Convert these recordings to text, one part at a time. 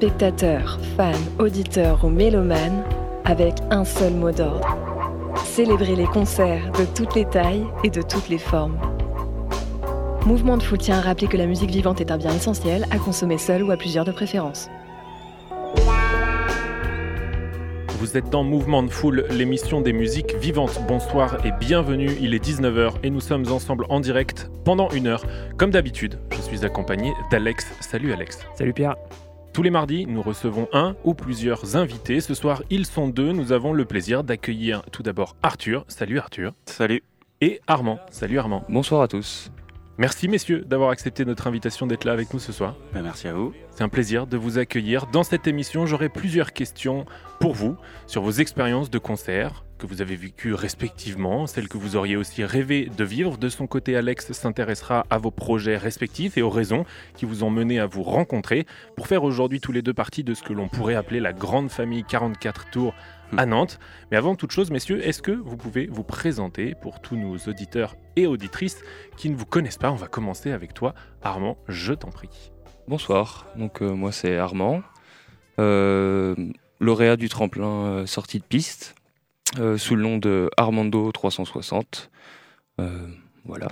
spectateurs, fans, auditeurs ou mélomanes avec un seul mot d'ordre. Célébrer les concerts de toutes les tailles et de toutes les formes. Mouvement de Foule tient à rappeler que la musique vivante est un bien essentiel à consommer seul ou à plusieurs de préférence. Vous êtes dans Mouvement de Foule, l'émission des musiques vivantes. Bonsoir et bienvenue, il est 19h et nous sommes ensemble en direct pendant une heure. Comme d'habitude, je suis accompagné d'Alex. Salut Alex. Salut Pierre. Tous les mardis, nous recevons un ou plusieurs invités. Ce soir, ils sont deux. Nous avons le plaisir d'accueillir tout d'abord Arthur. Salut Arthur. Salut. Et Armand. Salut Armand. Bonsoir à tous. Merci messieurs d'avoir accepté notre invitation d'être là avec nous ce soir. Ben, merci à vous. C'est un plaisir de vous accueillir. Dans cette émission, j'aurai plusieurs questions pour vous sur vos expériences de concert que vous avez vécues respectivement, celles que vous auriez aussi rêvé de vivre. De son côté, Alex s'intéressera à vos projets respectifs et aux raisons qui vous ont mené à vous rencontrer pour faire aujourd'hui tous les deux partie de ce que l'on pourrait appeler la grande famille 44 tours à Nantes. Mais avant toute chose, messieurs, est-ce que vous pouvez vous présenter pour tous nos auditeurs et auditrices qui ne vous connaissent pas? On va commencer avec toi, Armand, je t'en prie. Bonsoir, donc euh, moi c'est Armand, euh, lauréat du tremplin euh, sortie de piste, euh, sous le nom de Armando 360. Euh, voilà.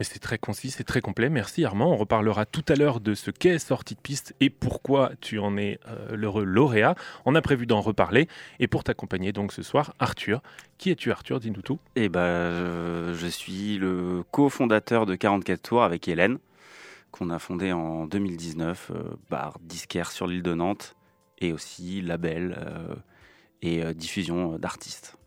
Et c'est très concis, c'est très complet. Merci Armand. On reparlera tout à l'heure de ce qu'est sortie de piste et pourquoi tu en es euh, l'heureux lauréat. On a prévu d'en reparler. Et pour t'accompagner donc ce soir, Arthur. Qui es-tu Arthur? Dis-nous tout. Eh ben, je, je suis le cofondateur de 44 Tours avec Hélène, qu'on a fondé en 2019, euh, bar disquaire sur l'île de Nantes, et aussi label euh, et euh, diffusion d'artistes.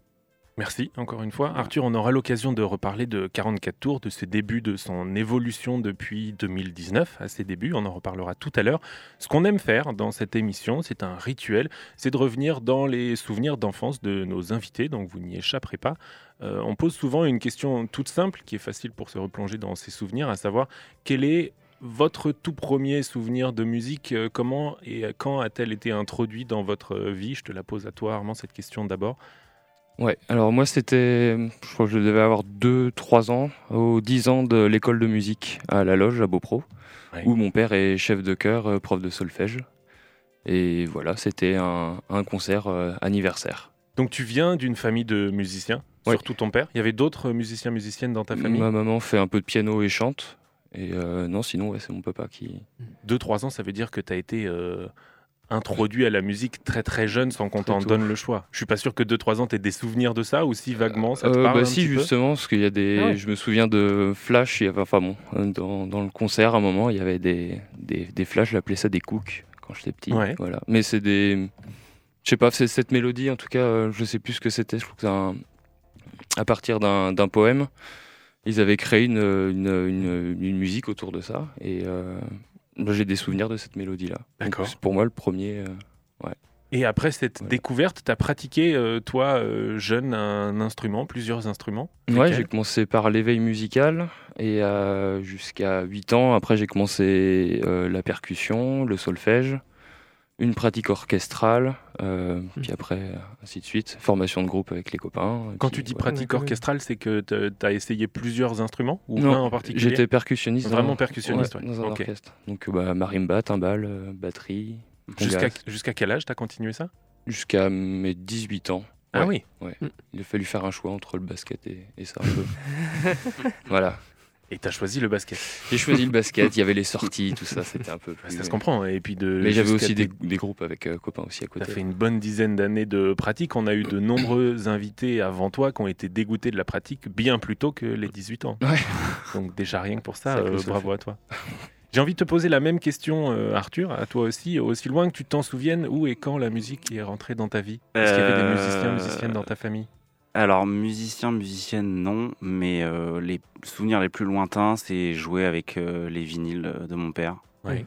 Merci encore une fois. Arthur, on aura l'occasion de reparler de 44 tours, de ses débuts, de son évolution depuis 2019, à ses débuts. On en reparlera tout à l'heure. Ce qu'on aime faire dans cette émission, c'est un rituel, c'est de revenir dans les souvenirs d'enfance de nos invités, donc vous n'y échapperez pas. Euh, on pose souvent une question toute simple, qui est facile pour se replonger dans ses souvenirs, à savoir quel est votre tout premier souvenir de musique? Euh, Comment et quand a-t-elle été introduite dans votre vie? Je te la pose à toi, Armand, cette question d'abord. Ouais, alors moi c'était, je crois que je devais avoir 2-3 ans, aux 10 ans de l'école de musique à la loge à Beaupro, Ouais. où mon père est chef de chœur, euh, prof de solfège. Et voilà, c'était un, un concert euh, anniversaire. Donc tu viens d'une famille de musiciens, Ouais. surtout ton père. Il y avait d'autres musiciens, musiciennes dans ta famille? Ma maman fait un peu de piano et chante. Et euh, non, sinon, ouais, c'est mon papa qui. 2-3 ans, ça veut dire que tu as été euh, introduit à la musique très très jeune sans qu'on t'en donne le choix. Je suis pas sûr que 2-3 ans, tu des souvenirs de ça ou si vaguement ça te Euh, parle bah un si petit peu justement parce qu'il y a des Ah ouais. je me souviens de flash il y avait enfin bon dans, dans le concert à un moment il y avait des des, des flashs j'appelais ça des cooks quand j'étais petit Ouais. voilà mais c'est des je sais pas c'est cette mélodie en tout cas euh, je sais plus ce que c'était je trouve que c'est un- à partir d'un poème ils avaient créé une, une, une, une musique autour de ça et euh, j'ai des souvenirs de cette mélodie là D'accord. c'est pour moi le premier euh, Et après cette Voilà. découverte, tu as pratiqué, euh, toi, euh, jeune, un instrument, plusieurs instruments? Ouais, j'ai commencé par l'éveil musical et jusqu'à 8 ans. Après, j'ai commencé la percussion, le solfège, une pratique orchestrale, euh, puis après, ainsi de suite. Formation de groupe avec les copains. Quand puis, tu dis pratique orchestrale, c'est que tu as essayé plusieurs instruments ou Non, un en particulier? J'étais percussionniste. Vraiment dans- percussionniste, ouais, ouais. dans un orchestre. Donc, bah, marimba, timbale, euh, batterie. Jusqu'à jusqu'à quel âge tu as continué ça? Jusqu'à mes 18 ans. Ah Ouais. oui Il a fallu faire un choix entre le basket et, et ça un peu. voilà. Et tu as choisi le basket. J'ai choisi le basket, il y avait les sorties, tout ça, c'était un peu plus. Ça se comprend. Et puis de, Mais j'avais aussi des, des groupes avec euh, copains aussi à Tu côté. as fait une bonne dizaine d'années de pratique. On a eu de nombreux invités avant toi qui ont été dégoûtés de la pratique bien plus tôt que les 18 ans. Ouais. Donc déjà rien que pour ça, euh, bravo à toi. J'ai envie de te poser la même question, euh, Arthur, à toi aussi, aussi loin que tu t'en souviennes, où et quand la musique est rentrée dans ta vie? Est-ce qu'il y avait des Euh, musiciens, musiciennes dans ta famille? Alors, musicien, musicienne, non, mais euh, les souvenirs les plus lointains, c'est jouer avec euh, les vinyles de mon père. Oui.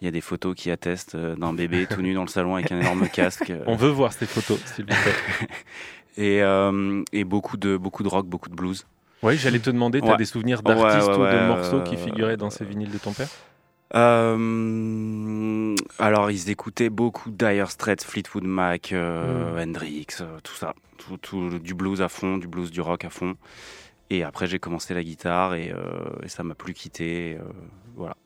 Il y a des photos qui attestent euh, d'un bébé tout nu dans le salon avec un énorme casque. euh, On veut voir ces photos, s'il vous plaît. et, euh, et beaucoup de beaucoup de rock, beaucoup de blues. Oui, j'allais te demander, tu as Ouais. des souvenirs d'artistes ouais, ou de morceaux euh, qui figuraient dans ces vinyles de ton père? Euh, alors, ils écoutaient beaucoup Dire Straits, Fleetwood Mac, euh, Hendrix, euh, tout ça. Tout, tout- du blues à fond, du blues, du rock à fond. Et après, j'ai commencé la guitare et, euh, et ça m'a plus quitté. voilà.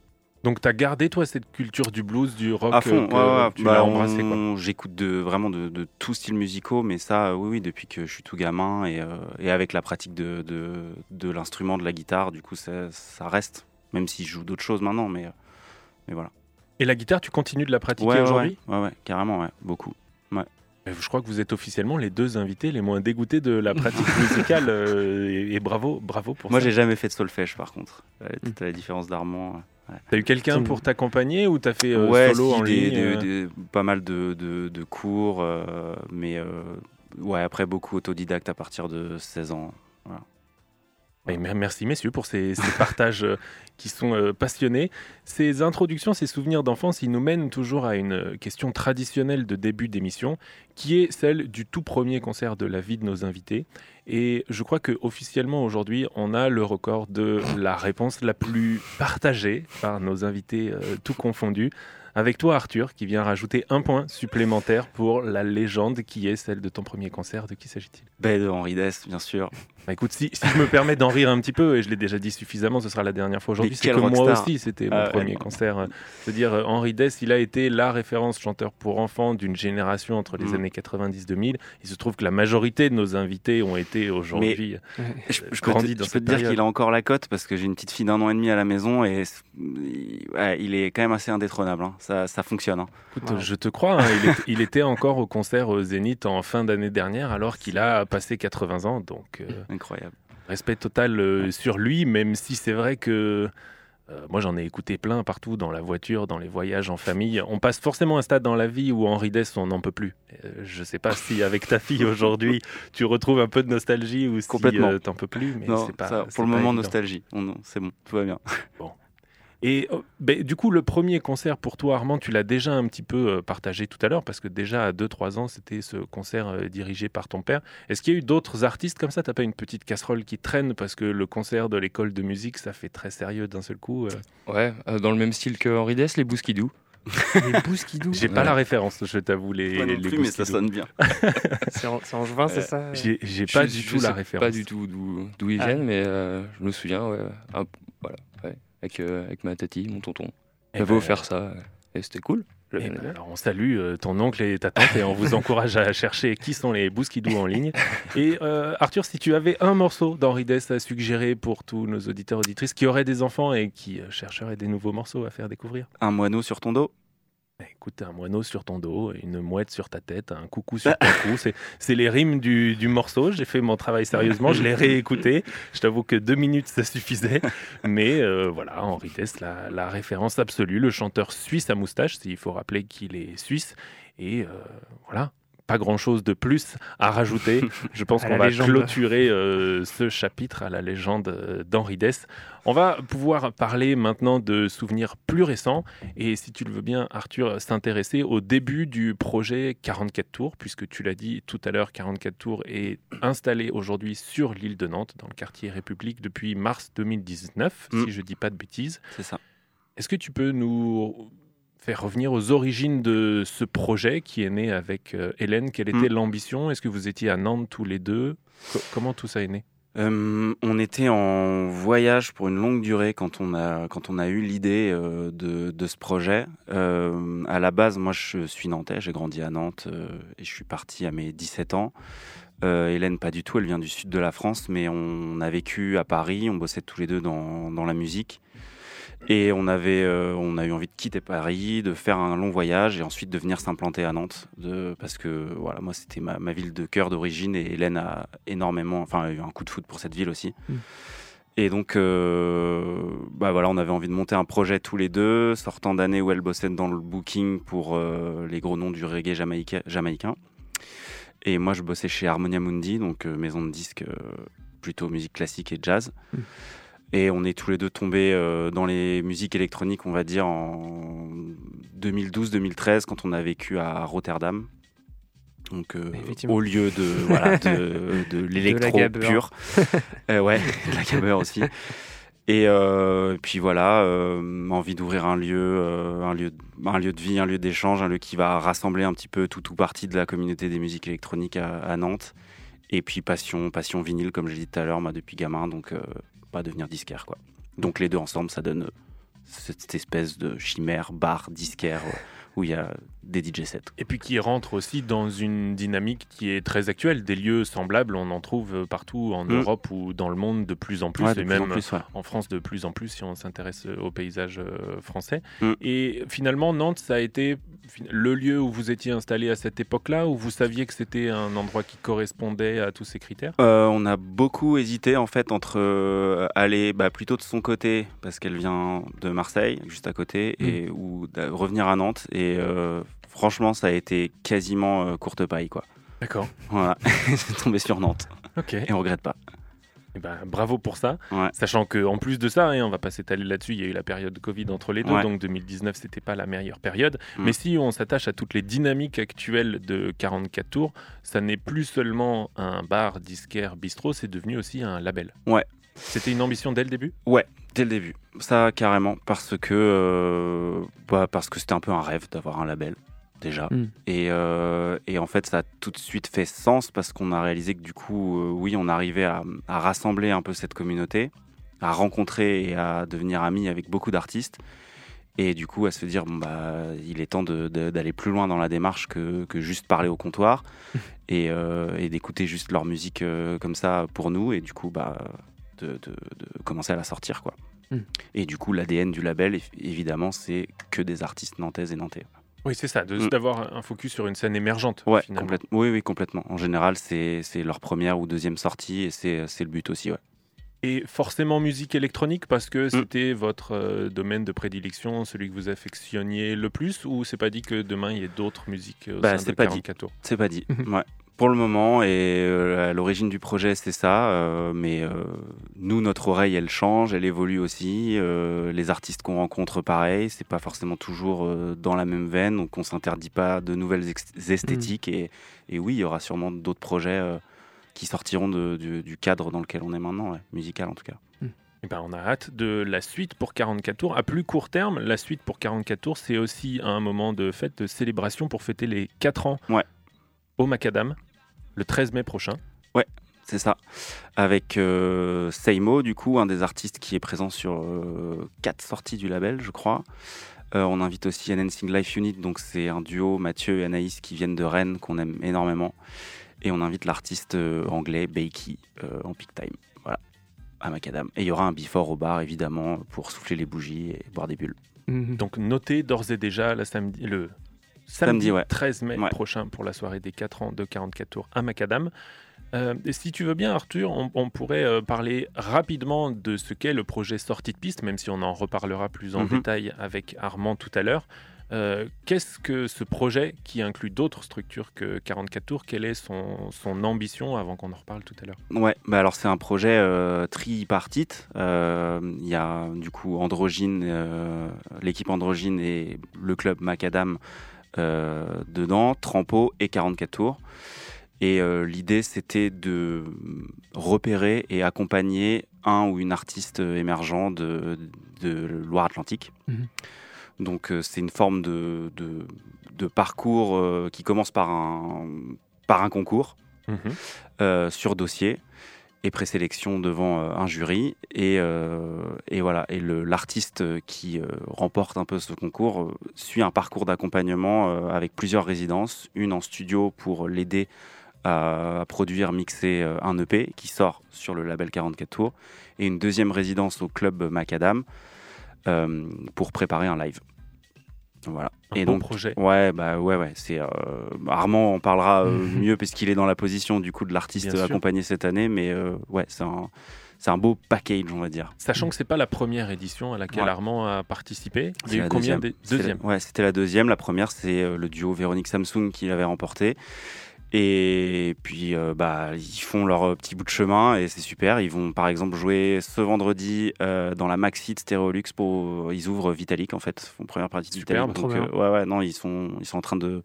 Donc tu as gardé, toi, cette culture du blues, du rock à fond, ouais, tu Bah, l'as embrassé, J'écoute de, vraiment de, de tout style musicaux, mais ça, oui, oui, depuis que je suis tout gamin et, et avec la pratique de, de, de l'instrument, de la guitare, du coup, ça, ça reste. Même si je joue d'autres choses maintenant, mais, mais voilà. Et la guitare, tu continues de la pratiquer Ouais, ouais, aujourd'hui ouais, ouais, ouais, carrément, ouais, beaucoup. Euh, Je crois que vous êtes officiellement les deux invités les moins dégoûtés de la pratique musicale euh, et, et bravo, bravo pour Moi, ça. j'ai jamais fait de solfège, par contre. Euh, toute la différence d'Armand. T'as eu quelqu'un pour t'accompagner ou t'as fait euh, ouais, solo si, en des, ligne des- euh des- pas mal de, de- de cours, euh, mais euh, ouais, après beaucoup autodidacte à partir de 16 ans. Et merci messieurs pour ces, ces partages euh, qui sont euh, passionnés. Ces introductions, ces souvenirs d'enfance, ils nous mènent toujours à une euh, question traditionnelle de début d'émission, qui est celle du tout premier concert de la vie de nos invités. Et je crois que officiellement aujourd'hui, on a le record de la réponse la plus partagée par nos invités, euh, tout confondus. Avec toi, Arthur, qui vient rajouter un point supplémentaire pour la légende qui est celle de ton premier concert. De qui s'agit-il? Ben, de Henri Dess, bien sûr. Bah écoute, si, si je me permets d'en rire un petit peu, et je l'ai déjà dit suffisamment, ce sera la dernière fois aujourd'hui, c'est que moi aussi, c'était mon ouais. premier concert. euh, C'est-à-dire, euh, Henri Dess, il a été la référence chanteur pour enfants d'une génération entre les Mm. années 90-2000. Il se trouve que la majorité de nos invités ont été aujourd'hui. Je, je peux te, dans je peux cette te dire période. qu'il a encore la cote parce que j'ai une petite fille d'un an et demi à la maison et il, ouais, il est quand même assez indétrônable. hein. Ça, ça fonctionne. hein. Écoute, Je te crois, hein, il, est- il était encore au concert au Zénith en fin d'année dernière, alors qu'il a passé 80 ans. Donc, euh, Incroyable. respect total euh, sur lui, même si c'est vrai que euh, moi j'en ai écouté plein partout, dans la voiture, dans les voyages en famille. On passe forcément un stade dans la vie où Henri Dess, on n'en peut plus. Euh, je sais pas si avec ta fille aujourd'hui, tu retrouves un peu de nostalgie ou si Complètement. t'en peux plus. Mais Non, pas, ça, pour le moment, évident. nostalgie. C'est bon, tout va bien. Et euh, ben, du coup, le premier concert pour toi, Armand, tu l'as déjà un petit peu euh, partagé tout à l'heure, parce que déjà à 2-3 ans, c'était ce concert euh, dirigé par ton père. Est-ce qu'il y a eu d'autres artistes comme ça? T'as pas une petite casserole qui traîne parce que le concert de l'école de musique, ça fait très sérieux d'un seul coup euh? Ouais, euh, dans le même style que Henri Dess, les Bouskidou. Les Bouskidou? J'ai pas Ouais. la référence, je t'avoue, les, non les plus, mais ça sonne bien. C'est en, c'est en juin, c'est ça? J'ai Je- pas je du tout sais la référence. Pas du tout d'où ils Ah. viennent, mais euh, je me souviens, ouais, un- voilà, ouais, avec, euh, avec ma tati, mon tonton. Eh Elle avait ben, offert ça, et c'était cool. eh ben, alors on salue euh, ton oncle et ta tante et on vous encourage à chercher qui sont les Bouskidou en ligne. Et euh, Arthur, si tu avais un morceau d'Henri Dess à suggérer pour tous nos auditeurs auditrices qui auraient des enfants et qui euh, chercheraient des nouveaux morceaux à faire découvrir. Un moineau sur ton dos. Eh, Écoute, un moineau sur ton dos, une mouette sur ta tête, un coucou sur ton cou. C'est- les rimes du, du morceau. J'ai fait mon travail sérieusement. Je l'ai réécouté. Je t'avoue que deux minutes, ça suffisait. Mais euh, voilà, Henri Dess, la, la référence absolue. Le chanteur suisse à moustache, il faut rappeler qu'il est suisse. Et euh, voilà, pas grand-chose de plus à rajouter. Je pense qu'on va légende. clôturer euh, ce chapitre à la légende euh, d'Henri Dess. On va pouvoir parler maintenant de souvenirs plus récents. Et si tu le veux bien, Arthur, s'intéresser au début du projet 44 tours, puisque tu l'as dit tout à l'heure, 44 tours est installé aujourd'hui sur l'île de Nantes, dans le quartier République, depuis mars 2019, Mm. si je dis pas de bêtises. C'est ça. Est-ce que tu peux nous faire revenir aux origines de ce projet qui est né avec euh, Hélène Quelle était Mm. l'ambition? Est-ce que vous étiez à Nantes tous les deux? Co- Comment tout ça est né? Euh, on était en voyage pour une longue durée quand on a, quand on a eu l'idée euh, de, de ce projet. Euh, à la base, moi, je suis nantais, j'ai grandi à Nantes et je suis parti à mes 17 ans. Hélène, pas du tout, elle vient du sud de la France, mais on a vécu à Paris, on bossait tous les deux dans, dans la musique. Et on, avait, euh, on a eu envie de quitter Paris, de faire un long voyage et ensuite de venir s'implanter à Nantes. De, parce que voilà, moi, c'était ma, ma ville de cœur d'origine et Hélène a énormément, enfin, a eu un coup de foot pour cette ville aussi. Mm. Et donc, euh, bah voilà, on avait envie de monter un projet tous les deux, sortant d'années où elle bossait dans le booking pour euh, les gros noms du reggae jamaïca- jamaïcain. Et moi, je bossais chez Harmonia Mundi, donc maison de disques plutôt musique classique et jazz. Mm. Et on est tous les deux tombés euh, dans les musiques électroniques, on va dire, en 2012-2013, quand on a vécu à Rotterdam. Donc, euh, au lieu de, voilà, de, de l'électro pur. Euh, ouais, de la gabber aussi. Et euh, puis voilà, envie d'ouvrir un lieu, un lieu, un lieu de vie, un lieu d'échange, un lieu qui va rassembler un petit peu tout ou partie de la communauté des musiques électroniques à, à Nantes. Et puis passion, passion vinyle, comme j'ai dit tout à l'heure, moi depuis gamin, donc devenir disquaire quoi. Donc les deux ensemble, ça donne euh, cette espèce de chimère bar disquaire euh, où il y a des DJ sets. Et puis qui rentre aussi dans une dynamique qui est très actuelle. Des lieux semblables, on en trouve partout en Mm. Europe ou dans le monde de plus en plus, Ouais, et en même plus, ouais. en France de plus en plus si on s'intéresse euh, au paysage euh, français. Mm. Et finalement, Nantes, ça a été le lieu où vous étiez installé à cette époque-là, où vous saviez que c'était un endroit qui correspondait à tous ces critères? Euh, on a beaucoup hésité en fait entre euh, aller bah, plutôt de son côté parce qu'elle vient de Marseille, juste à côté, et ou revenir à Nantes. Et euh, franchement, ça a été quasiment euh, courte paille quoi. D'accord. Voilà, c'est tombé sur Nantes Ok. et on regrette pas. Eh ben, bravo pour ça. Ouais. Sachant que en plus de ça, hein, on va pas s'étaler là-dessus, il y a eu la période de Covid entre les deux, Ouais. donc 2019 c'était pas la meilleure période. Mm. Mais si on s'attache à toutes les dynamiques actuelles de 44 tours, ça n'est plus seulement un bar, disquaire, bistrot, c'est devenu aussi un label. Ouais. C'était une ambition dès le début? Dès le début, ça carrément, parce que euh, bah, parce que c'était un peu un rêve d'avoir un label déjà. Mm. Et, euh, et en fait, ça a tout de suite fait sens parce qu'on a réalisé que du coup, euh, oui, on arrivait à, à rassembler un peu cette communauté, à rencontrer et à devenir amis avec beaucoup d'artistes. Et du coup, à se dire, bon, bah, il est temps d'aller plus loin dans la démarche que, que juste parler au comptoir et, euh, et d'écouter juste leur musique comme ça pour nous. Et du coup, bah, de, de- de commencer à la sortir, quoi. Mm. Et du coup, l'ADN du label, évidemment, c'est que des artistes nantaises et nantais. Oui, c'est ça, Mm. d'avoir un focus sur une scène émergente. Ouais, complètement. Oui, oui, complètement. En général, c'est leur première ou deuxième sortie et c'est le but aussi, ouais. Et forcément musique électronique parce que c'était votre euh, domaine de prédilection, celui que vous affectionniez le plus, ou c'est pas dit que demain il y ait d'autres musiques euh, au Bah, sein de pas dit. 44 tours C'est pas dit. Mhm. ouais. Pour le moment, et euh, à l'origine du projet, c'est ça. euh, mais euh, nous, notre oreille, elle change, elle évolue aussi. euh, les artistes qu'on rencontre, pareil, c'est pas forcément toujours euh, dans la même veine, donc on s'interdit pas de nouvelles esthétiques. Et, et oui, il y aura sûrement d'autres projets euh, qui sortiront de- du, du cadre dans lequel on est maintenant, ouais, musical en tout cas. Eh ben, on a hâte de la suite pour 44 tours. À plus court terme, la suite pour 44 tours, c'est aussi un moment de fête, de célébration pour fêter les 4 ans Ouais. au Macadam, le 13 mai prochain. C'est ça. Avec euh, Seimo, du coup, un des artistes qui est présent sur euh, quatre sorties du label, je crois. Euh, on invite aussi Enhancing Life Unit, donc c'est un duo, Mathieu et Anaïs, qui viennent de Rennes, qu'on aime énormément. Et on invite l'artiste euh, anglais Bakey euh, en peak time. Voilà, à Macadam. Et il y aura un before au bar, évidemment, pour souffler les bougies et boire des bulles. Mhm. Donc notez d'ores et déjà la samedi, le samedi, Samedi, ouais. 13 mai Ouais. prochain pour la soirée des 4 ans de 44 tours à Macadam. Euh, et si tu veux bien, Arthur, on, on pourrait euh, parler rapidement de ce qu'est le projet Sortie de piste, même si on en reparlera plus en Mhm. détail avec Armand tout à l'heure. Euh, Qu'est-ce que ce projet qui inclut d'autres structures que 44 tours Quelle est son, son ambition avant qu'on en reparle tout à l'heure? Ouais, bah alors c'est un projet tripartite. Il y a du coup Androgyne, l'équipe Androgyne et le club Macadam dedans, Trampo et 44 tours. Et euh, l'idée c'était de repérer et accompagner un ou une artiste émergent de, de Loire-Atlantique. Mhm. Donc euh, c'est une forme de, de, de parcours euh, qui commence par un, par un concours euh, sur dossier et présélection devant euh, un jury. Et, euh, et voilà, et l'artiste qui euh, remporte un peu ce concours suit un parcours d'accompagnement avec plusieurs résidences, une en studio pour l'aider à, produire, mixer un EP qui sort sur le label 44 tours, et une deuxième résidence au club Macadam pour préparer un live. Voilà. Un et beau donc, projet. Ouais, bah ouais, ouais. C'est euh, Armand en parlera euh, mieux puisqu'il est dans la position du coup de l'artiste accompagné cette année, mais euh, ouais, c'est un, c'est un beau package, on va dire. Sachant que c'est pas la première édition à laquelle Ouais. Armand a participé. Il y a eu combien deuxième. des C'était la- deuxième Ouais, c'était la deuxième. La première, c'est euh, le duo Véronique Samsung qui l'avait remporté. Et puis, euh, bah, ils font leur petit bout de chemin et c'est super. Ils vont, par exemple, jouer ce vendredi euh, dans la Maxi de Stereolux pour. Ils ouvrent Vitalik, en fait. Ils font première partie de Vitalik. trop Donc, euh, ouais, ouais, non, ils sont, ils sont en train de.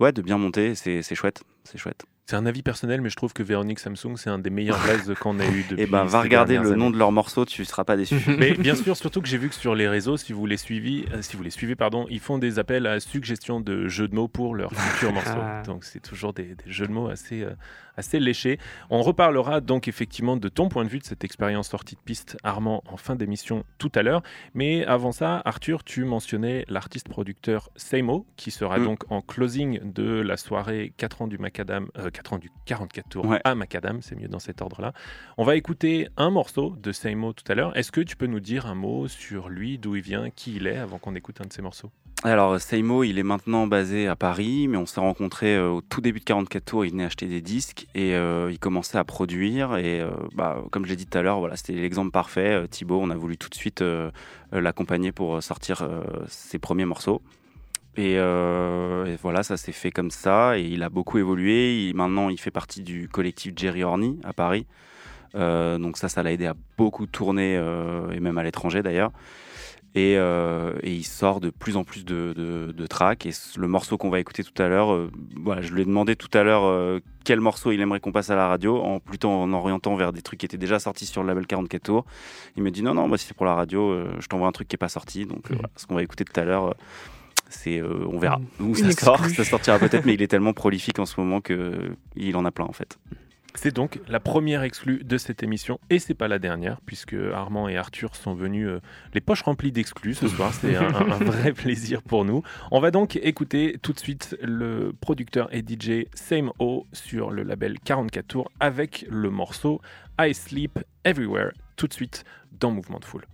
Ouais, de bien monter. C'est c'est chouette. C'est chouette. C'est un avis personnel, mais je trouve que Véronique Samsung, c'est un des meilleurs blazes qu'on a eu depuis. Et ben, va ces regarder le nom de leur morceau, tu seras pas déçu. Mais bien sûr, surtout que j'ai vu que sur les réseaux, si vous les suivez, euh, si vous les suivez, pardon, ils font des appels à suggestions de jeux de mots pour leurs futurs morceaux. Ah. Donc c'est toujours des, des jeux de mots assez, euh, assez léchés. On reparlera donc effectivement de ton point de vue de cette expérience sortie de piste, Armand, en fin d'émission tout à l'heure. Mais avant ça, Arthur, tu mentionnais l'artiste producteur Seimo, qui sera Mm. donc en closing de la soirée 4 ans du Macadam, euh, 4 ans du 44 tours Ouais. à Macadam, c'est mieux dans cet ordre-là. On va écouter un morceau de Seimo tout à l'heure. Est-ce que tu peux nous dire un mot sur lui, d'où il vient, qui il est, avant qu'on écoute un de ses morceaux? Alors, Seimo, il est maintenant basé à Paris, mais on s'est rencontrés euh, au tout début de 44 tours. Il venait acheter des disques et euh, il commençait à produire. Et euh, bah, comme j'ai dit tout à l'heure, voilà, c'était l'exemple parfait. Thibaut, on a voulu tout de suite l'accompagner pour sortir ses premiers morceaux. Et, voilà, ça s'est fait comme ça. Et il a beaucoup évolué. Maintenant, il fait partie du collectif Jerry Horny à Paris. Donc ça, ça l'a aidé à beaucoup tourner, et même à l'étranger d'ailleurs. Et, euh, et il sort de plus en plus de, de, de tracks. Et le morceau qu'on va écouter tout à l'heure, euh, voilà, je lui ai demandé tout à l'heure euh, quel morceau il aimerait qu'on passe à la radio, en plutôt en orientant vers des trucs qui étaient déjà sortis sur le label 44 tours. Il me dit non, non, moi si c'est pour la radio, je t'envoie un truc qui est pas sorti. Donc voilà, ce qu'on va écouter tout à l'heure, c'est, on verra où Une ça sort. Ça sortira peut-être, mais il est tellement prolifique en ce moment que euh, il en a plein en fait. C'est donc la première exclue de cette émission et c'est pas la dernière puisque Armand et Arthur sont venus euh, les poches remplies d'exclus ce soir. C'est un, un- vrai plaisir pour nous. On va donc écouter tout de suite le producteur et DJ Same O sur le label 44 tours avec le morceau I Sleep Everywhere tout de suite dans Mouvement de Foule.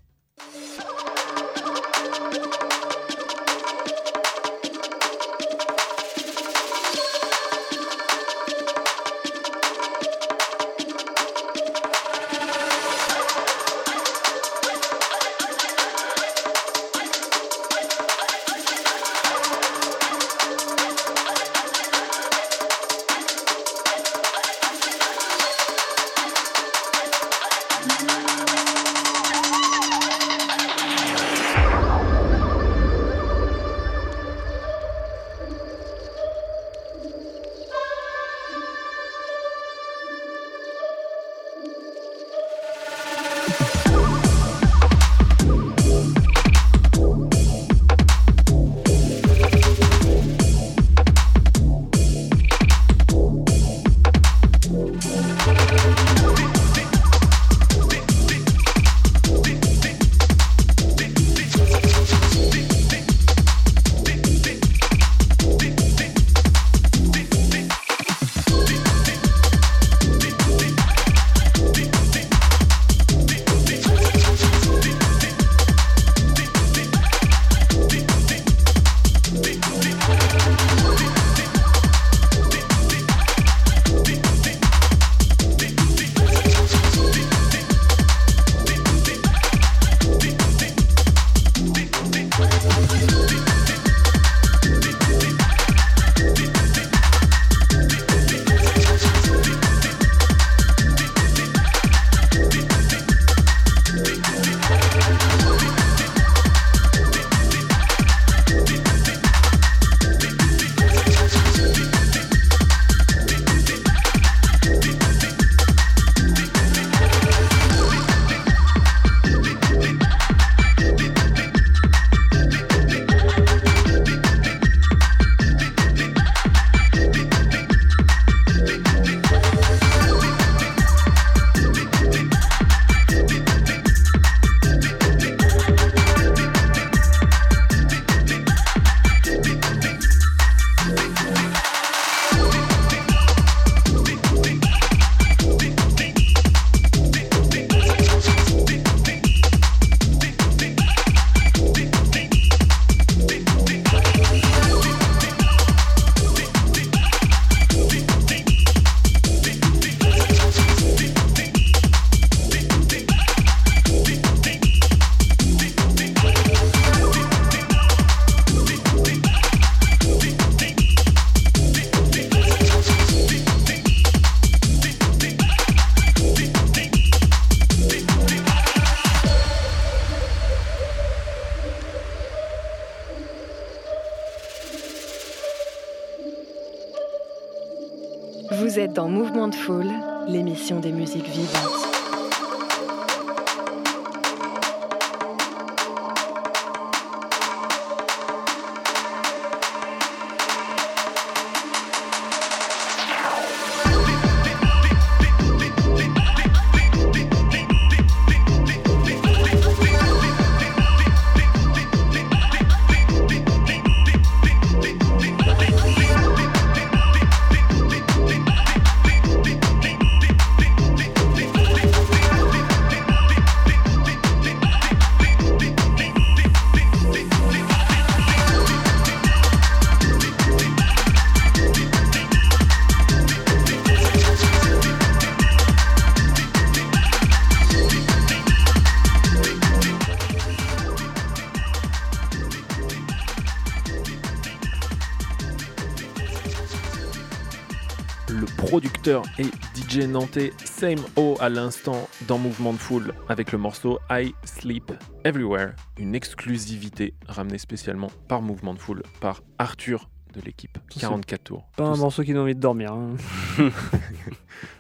Producteur et DJ nantais Same O à l'instant dans Mouvement de Foule avec le morceau I Sleep Everywhere, une exclusivité ramenée spécialement par Mouvement de Foule par Arthur de l'équipe C'est 44 tours. Pas un morceau qui donne envie de dormir. hein.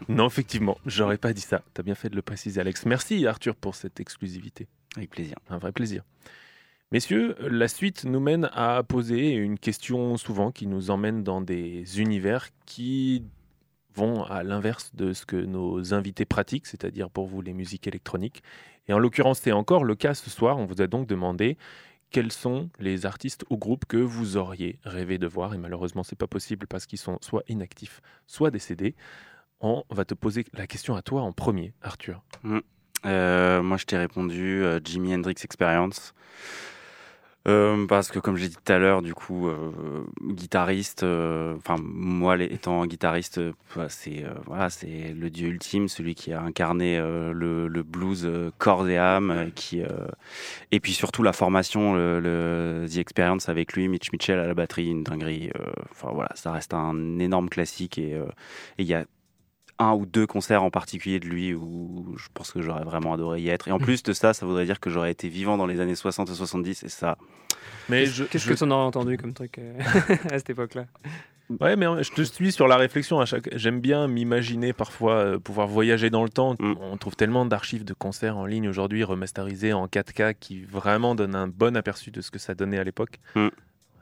Non, effectivement, j'aurais pas dit ça. T'as bien fait de le préciser, Alex. Merci, Arthur, pour cette exclusivité. Avec plaisir. Un vrai plaisir. Messieurs, la suite nous mène à poser une question souvent qui nous emmène dans des univers qui à l'inverse de ce que nos invités pratiquent, c'est-à-dire pour vous les musiques électroniques. Et en l'occurrence, c'est encore le cas ce soir. On vous a donc demandé quels sont les artistes ou groupes que vous auriez rêvé de voir. Et malheureusement, c'est pas possible parce qu'ils sont soit inactifs, soit décédés. On va te poser la question à toi en premier, Arthur. Euh, moi, je t'ai répondu euh, Jimi Hendrix Experience. Euh, parce que, comme j'ai dit tout à l'heure, du coup, euh, guitariste, euh, enfin, moi, étant guitariste, bah, c'est voilà, c'est le dieu ultime, celui qui a incarné le, blues corps et âme, et puis surtout la formation, le, The Experience avec lui, Mitch Mitchell à la batterie, une dinguerie. Enfin voilà, ça reste un énorme classique et il y a un ou deux concerts en particulier de lui où je pense que j'aurais vraiment adoré y être. Et en plus de ça, ça voudrait dire que j'aurais été vivant dans les années 60 et 70 et ça, Mais Qu'est-ce je, qu'est-ce je- que tu en aurais entendu comme truc euh, à cette époque-là? Ouais, mais je te suis sur la réflexion. À chaque... J'aime bien m'imaginer parfois euh, pouvoir voyager dans le temps. Mm. On trouve tellement d'archives de concerts en ligne aujourd'hui remasterisées en 4K qui vraiment donnent un bon aperçu de ce que ça donnait à l'époque. Mm.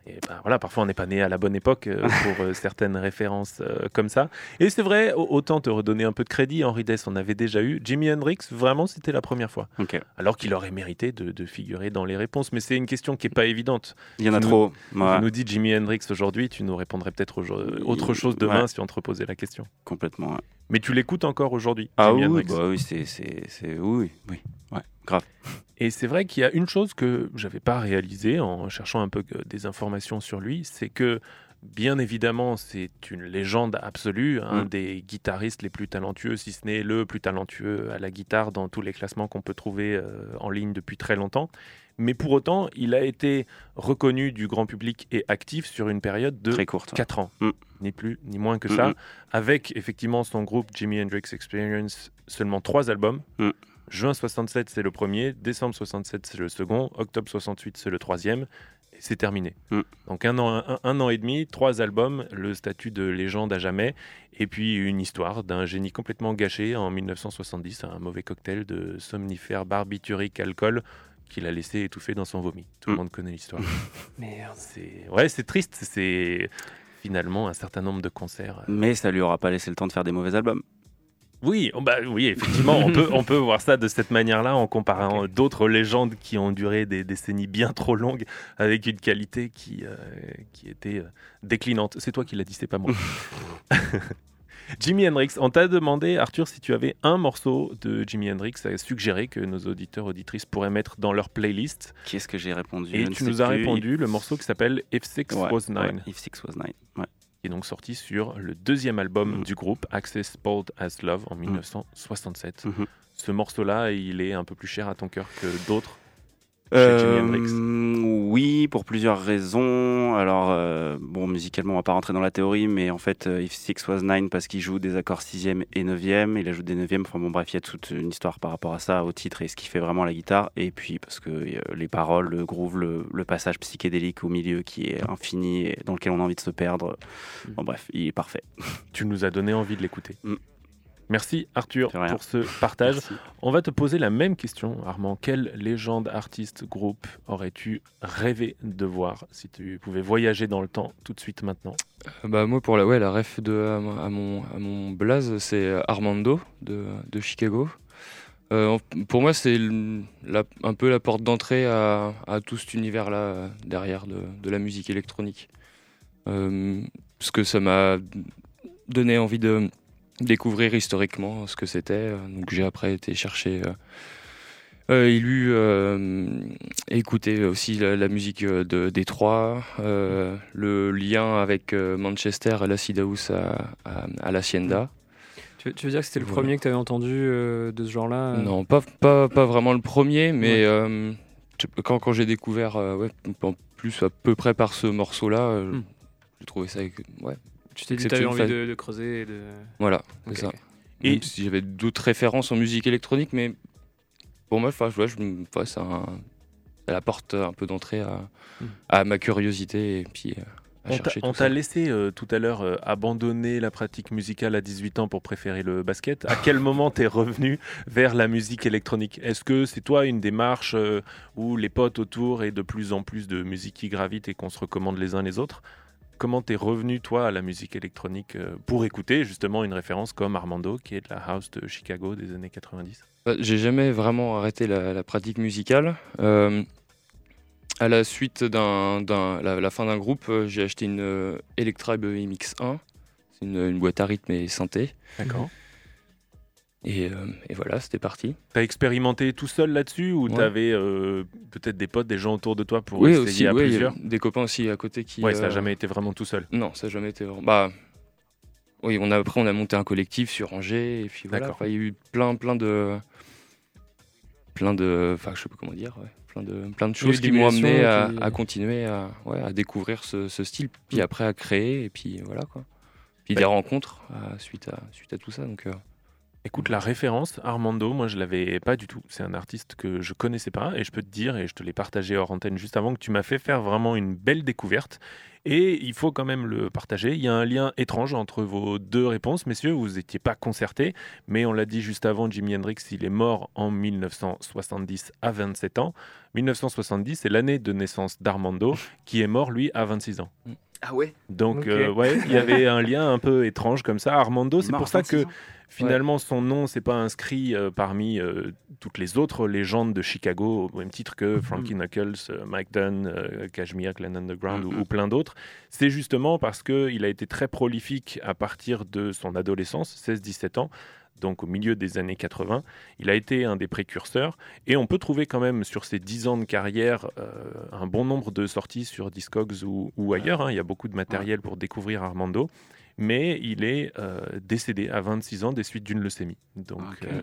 Et ben voilà, parfois on n'est pas né à la bonne époque euh, pour euh, certaines références euh, comme ça. Et c'est vrai, au- autant te redonner un peu de crédit. Henri Dess, on avait déjà eu. Jimi Hendrix, vraiment, c'était la première fois. Alors qu'il aurait mérité de, de figurer dans les réponses. Mais c'est une question qui n'est pas évidente. Il y en a Tu trop. Tu Ouais, nous dis Jimi Hendrix aujourd'hui, tu nous répondrais peut-être autre chose demain Ouais. si on te reposait la question. complètement. ouais. Mais tu l'écoutes encore aujourd'hui, Ah Jimi oui, Hendrix. bah oui, c'est, oui, oui, ouais, grave. Et c'est vrai qu'il y a une chose que j'avais pas réalisée en cherchant un peu que- des informations sur lui, c'est que bien évidemment c'est une légende absolue, un Mm. des guitaristes les plus talentueux, si ce n'est le plus talentueux à la guitare dans tous les classements qu'on peut trouver euh, en ligne depuis très longtemps. Mais pour autant, il a été reconnu du grand public et actif sur une période de Très courte. 4 ans, Mm. ni plus ni moins que Mm, ça, mm. avec effectivement son groupe Jimi Hendrix Experience, seulement trois albums. Juin 67, c'est le premier, décembre 67, c'est le second, octobre 68, c'est le troisième, et c'est terminé. Mm. Donc un an, un, un an et demi, trois albums, le statut de légende à jamais, et puis une histoire d'un génie complètement gâché en 1970, un mauvais cocktail de somnifères barbiturique alcool qu'il a laissé étouffer dans son vomi. Tout le Mm. monde connaît l'histoire. Merde. C'est ouais, c'est triste. C'est finalement un certain nombre de concerts. Mais ça lui aura pas laissé le temps de faire des mauvais albums. Oui, oh, bah oui, effectivement, on peut on peut voir ça de cette manière-là en comparant d'autres légendes qui ont duré des décennies bien trop longues avec une qualité qui euh, qui était euh, déclinante. C'est toi qui l'as dit, c'est pas moi. Jimi Hendrix, on t'a demandé, Arthur, si tu avais un morceau de Jimi Hendrix à suggérer que nos auditeurs auditrices pourraient mettre dans leur playlist. Qu'est-ce que j'ai répondu? Et tu nous as répondu le morceau qui s'appelle If Six Ouais, Was Nine. ouais, If Six Was Nine. Ouais. Qui est donc sorti sur le deuxième album Mm. du groupe, Access Bold as Love, en 1967. Mhm. Ce morceau-là, il est un peu plus cher à ton cœur que d'autres. Euh, oui, pour plusieurs raisons. Alors, euh, bon, musicalement, on va pas rentrer dans la théorie, mais en fait, euh, If Six Was Nine, parce qu'il joue des accords sixième et neuvième, il ajoute des neuvièmes. Enfin bon, bref, il y a toute une histoire par rapport à ça, au titre et ce qui fait vraiment la guitare. Et puis, parce que euh, les paroles, le groove, le, le passage psychédélique au milieu qui est infini et dans lequel on a envie de se perdre. Bon, bref, il est parfait. Tu nous as donné envie de l'écouter. Mm. Merci Arthur pour ce partage. Merci. On va te poser la même question, Armand. Quelle légende, artiste, groupe aurais-tu rêvé de voir si tu pouvais voyager dans le temps tout de suite maintenant Euh, Bah moi pour la ouais la ref de à, mon- à mon à mon blaze c'est Armando de, de Chicago. Euh, pour moi c'est un peu la porte d'entrée à, à tout cet univers là derrière de, de la musique électronique. Euh, parce que ça m'a donné envie de découvrir historiquement ce que c'était. Donc j'ai après été chercher euh, euh, lu, euh, écouter aussi la, la musique euh, de Détroit, euh, le lien avec euh, Manchester et l'acid house à, à, à l'Hacienda. Tu, veux- tu veux dire que c'était le Voilà. premier que tu avais entendu euh, de ce genre-là euh? Non, pas, pas, pas vraiment le premier, mais euh, quand, quand j'ai découvert, euh, ouais, en plus à peu près par ce morceau-là, euh, Hmm. j'ai trouvé ça. Ouais, Tu t'es dit que t'avais exceptionnel. envie de, de creuser et de... voilà, c'est ça. Et- Même si j'avais d'autres références en musique électronique, mais pour moi, enfin, ouais, je, me- c'est un- la porte un peu d'entrée à, Hmm. à ma curiosité et puis euh, à On t'a- chercher on t'a laissé euh, tout à l'heure euh, abandonner la pratique musicale à 18 ans pour préférer le basket. À quel moment t'es revenu vers la musique électronique? Est-ce que c'est toi une démarche euh, où les potes autour et de plus en plus de musique qui gravite et qu'on se recommande les uns les autres? Comment t'es revenu toi à la musique électronique euh, pour écouter justement une référence comme Armando qui est de la house de Chicago des années 90 Bah, J'ai jamais vraiment arrêté la, la pratique musicale. Euh, à la suite d'un, d'un- la, la fin d'un groupe, euh, j'ai acheté une Electribe MX1. C'est une, une boîte à rythme et synthé. D'accord. Et, euh, et voilà, c'était parti. T'as expérimenté tout seul là-dessus ou Ouais. t'avais euh, peut-être des potes, des gens autour de toi pour oui, essayer aussi, à oui, plusieurs? des copains aussi à côté qui. Ouais, ça n'a euh, jamais été vraiment tout seul. Non, ça n'a jamais été vraiment. Bah, oui, on a, après, on a monté un collectif sur Angers, et puis voilà. Il y a eu plein, plein de. Plein de. Enfin, je sais pas comment dire, ouais. Plein de, plein de choses qui m'ont amené à, qui- à continuer à, ouais, à découvrir ce, ce style, puis Mm. après à créer, et puis voilà quoi. Puis Ouais. des rencontres suite, à, suite à tout ça. Donc, Écoute, la référence, Armando, moi je l'avais pas du tout. C'est un artiste que je connaissais pas et je peux te dire, et je te l'ai partagé hors antenne juste avant, que tu m'as fait faire vraiment une belle découverte. Et il faut quand même le partager. Il y a un lien étrange entre vos deux réponses, messieurs. Vous n'étiez pas concertés, mais on l'a dit juste avant, Jimi Hendrix, il est mort en 1970 à 27 ans. 1970, c'est l'année de naissance d'Armando, qui est mort lui à 26 ans. Ah ouais? Donc, euh, ouais, il y avait un lien un peu étrange comme ça. Armando, c'est pour ça 26 que ans. Finalement, son nom, c'est pas inscrit euh, parmi euh, toutes les autres légendes de Chicago, au même titre que Frankie Knuckles, euh, Mike Dunn, Kashmir, Glen Underground ou, Mhm. ou plein d'autres. C'est justement parce qu'il a été très prolifique à partir de son adolescence, 16-17 ans, donc au milieu des années 80. Il a été un des précurseurs et on peut trouver quand même sur ses 10 ans de carrière euh, un bon nombre de sorties sur Discogs ou, ou ailleurs. hein. Il y a beaucoup de matériel pour découvrir Armando mais il est euh, décédé à 26 ans des suites d'une leucémie. Donc euh,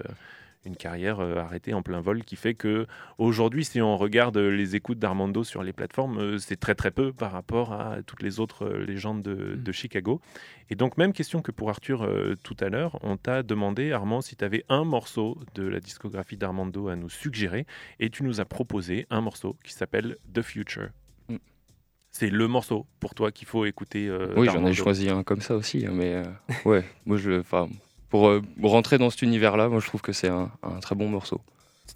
une carrière euh, arrêtée en plein vol qui fait que aujourd'hui, si on regarde les écoutes d'Armando sur les plateformes, c'est très très peu par rapport à toutes les autres légendes de, de Chicago. Et donc même question que pour Arthur euh, tout à l'heure, on t'a demandé Armand si tu avais un morceau de la discographie d'Armando à nous suggérer et tu nous as proposé un morceau qui s'appelle The Future. C'est le morceau pour toi qu'il faut écouter. euh, oui, j'en ai choisi un comme ça aussi. hein, mais euh, ouais, moi je. Pour euh, rentrer dans cet univers-là, moi je trouve que c'est un, un très bon morceau.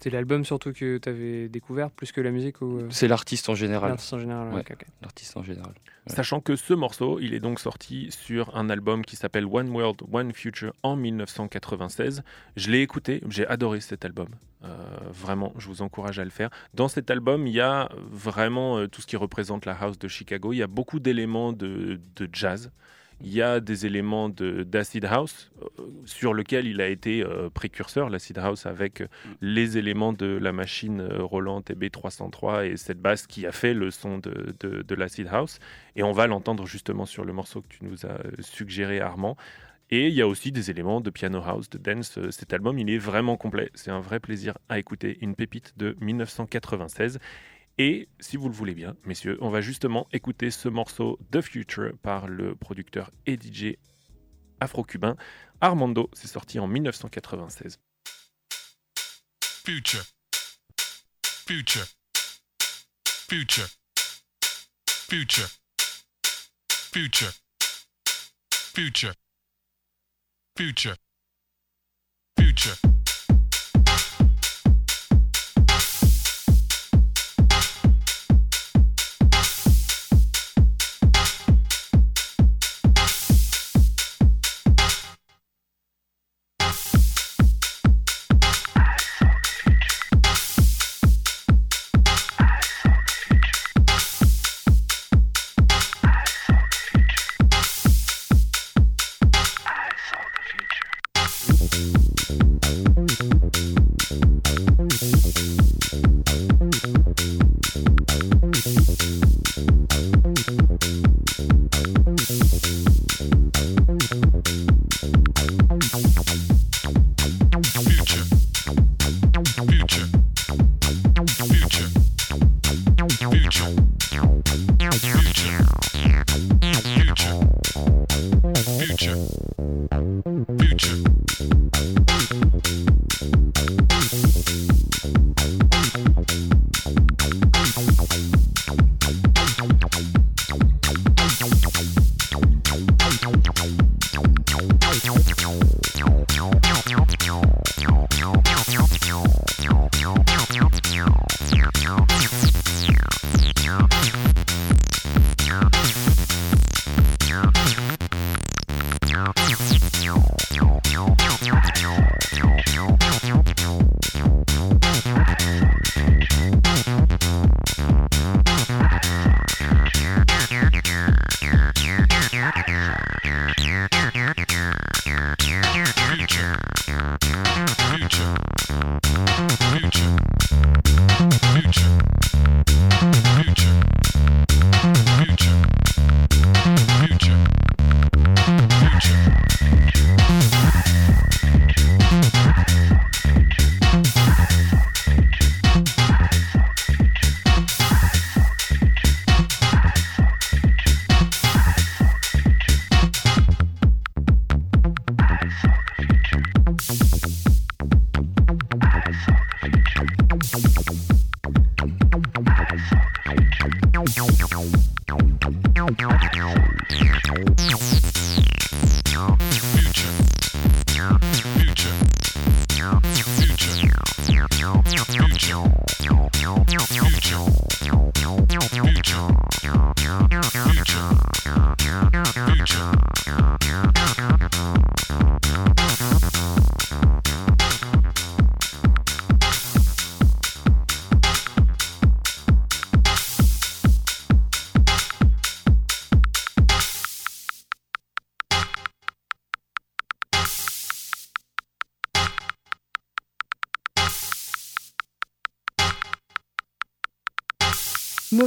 C'était l'album surtout que tu avais découvert plus que la musique ou euh, C'est l'artiste en général. l'artiste en général Ouais. L'artiste en général. Ouais. Sachant que ce morceau, il est donc sorti sur un album qui s'appelle One World, One Future en 1996. Je l'ai écouté, j'ai adoré cet album. Euh, vraiment, je vous encourage à le faire. Dans cet album, il y a vraiment euh, tout ce qui représente la house de Chicago. Il y a beaucoup d'éléments de, de jazz. Il y a des éléments de- d'acid house euh, sur lequel il a été euh, précurseur, l'acid house, avec euh, les éléments de la machine Roland TB303 et cette basse qui a fait le son de, de, de l'acid house. Et on va l'entendre justement sur le morceau que tu nous as suggéré, Armand. Et il y a aussi des éléments de piano house, de dance. Cet album, il est vraiment complet. C'est un vrai plaisir à écouter. Une pépite de 1996. Et si vous le voulez bien, messieurs, on va justement écouter ce morceau The Future par le producteur et DJ afro-cubain Armando. C'est sorti en 1996. Future. Future. Future. Future. Future. Future. Future. Future.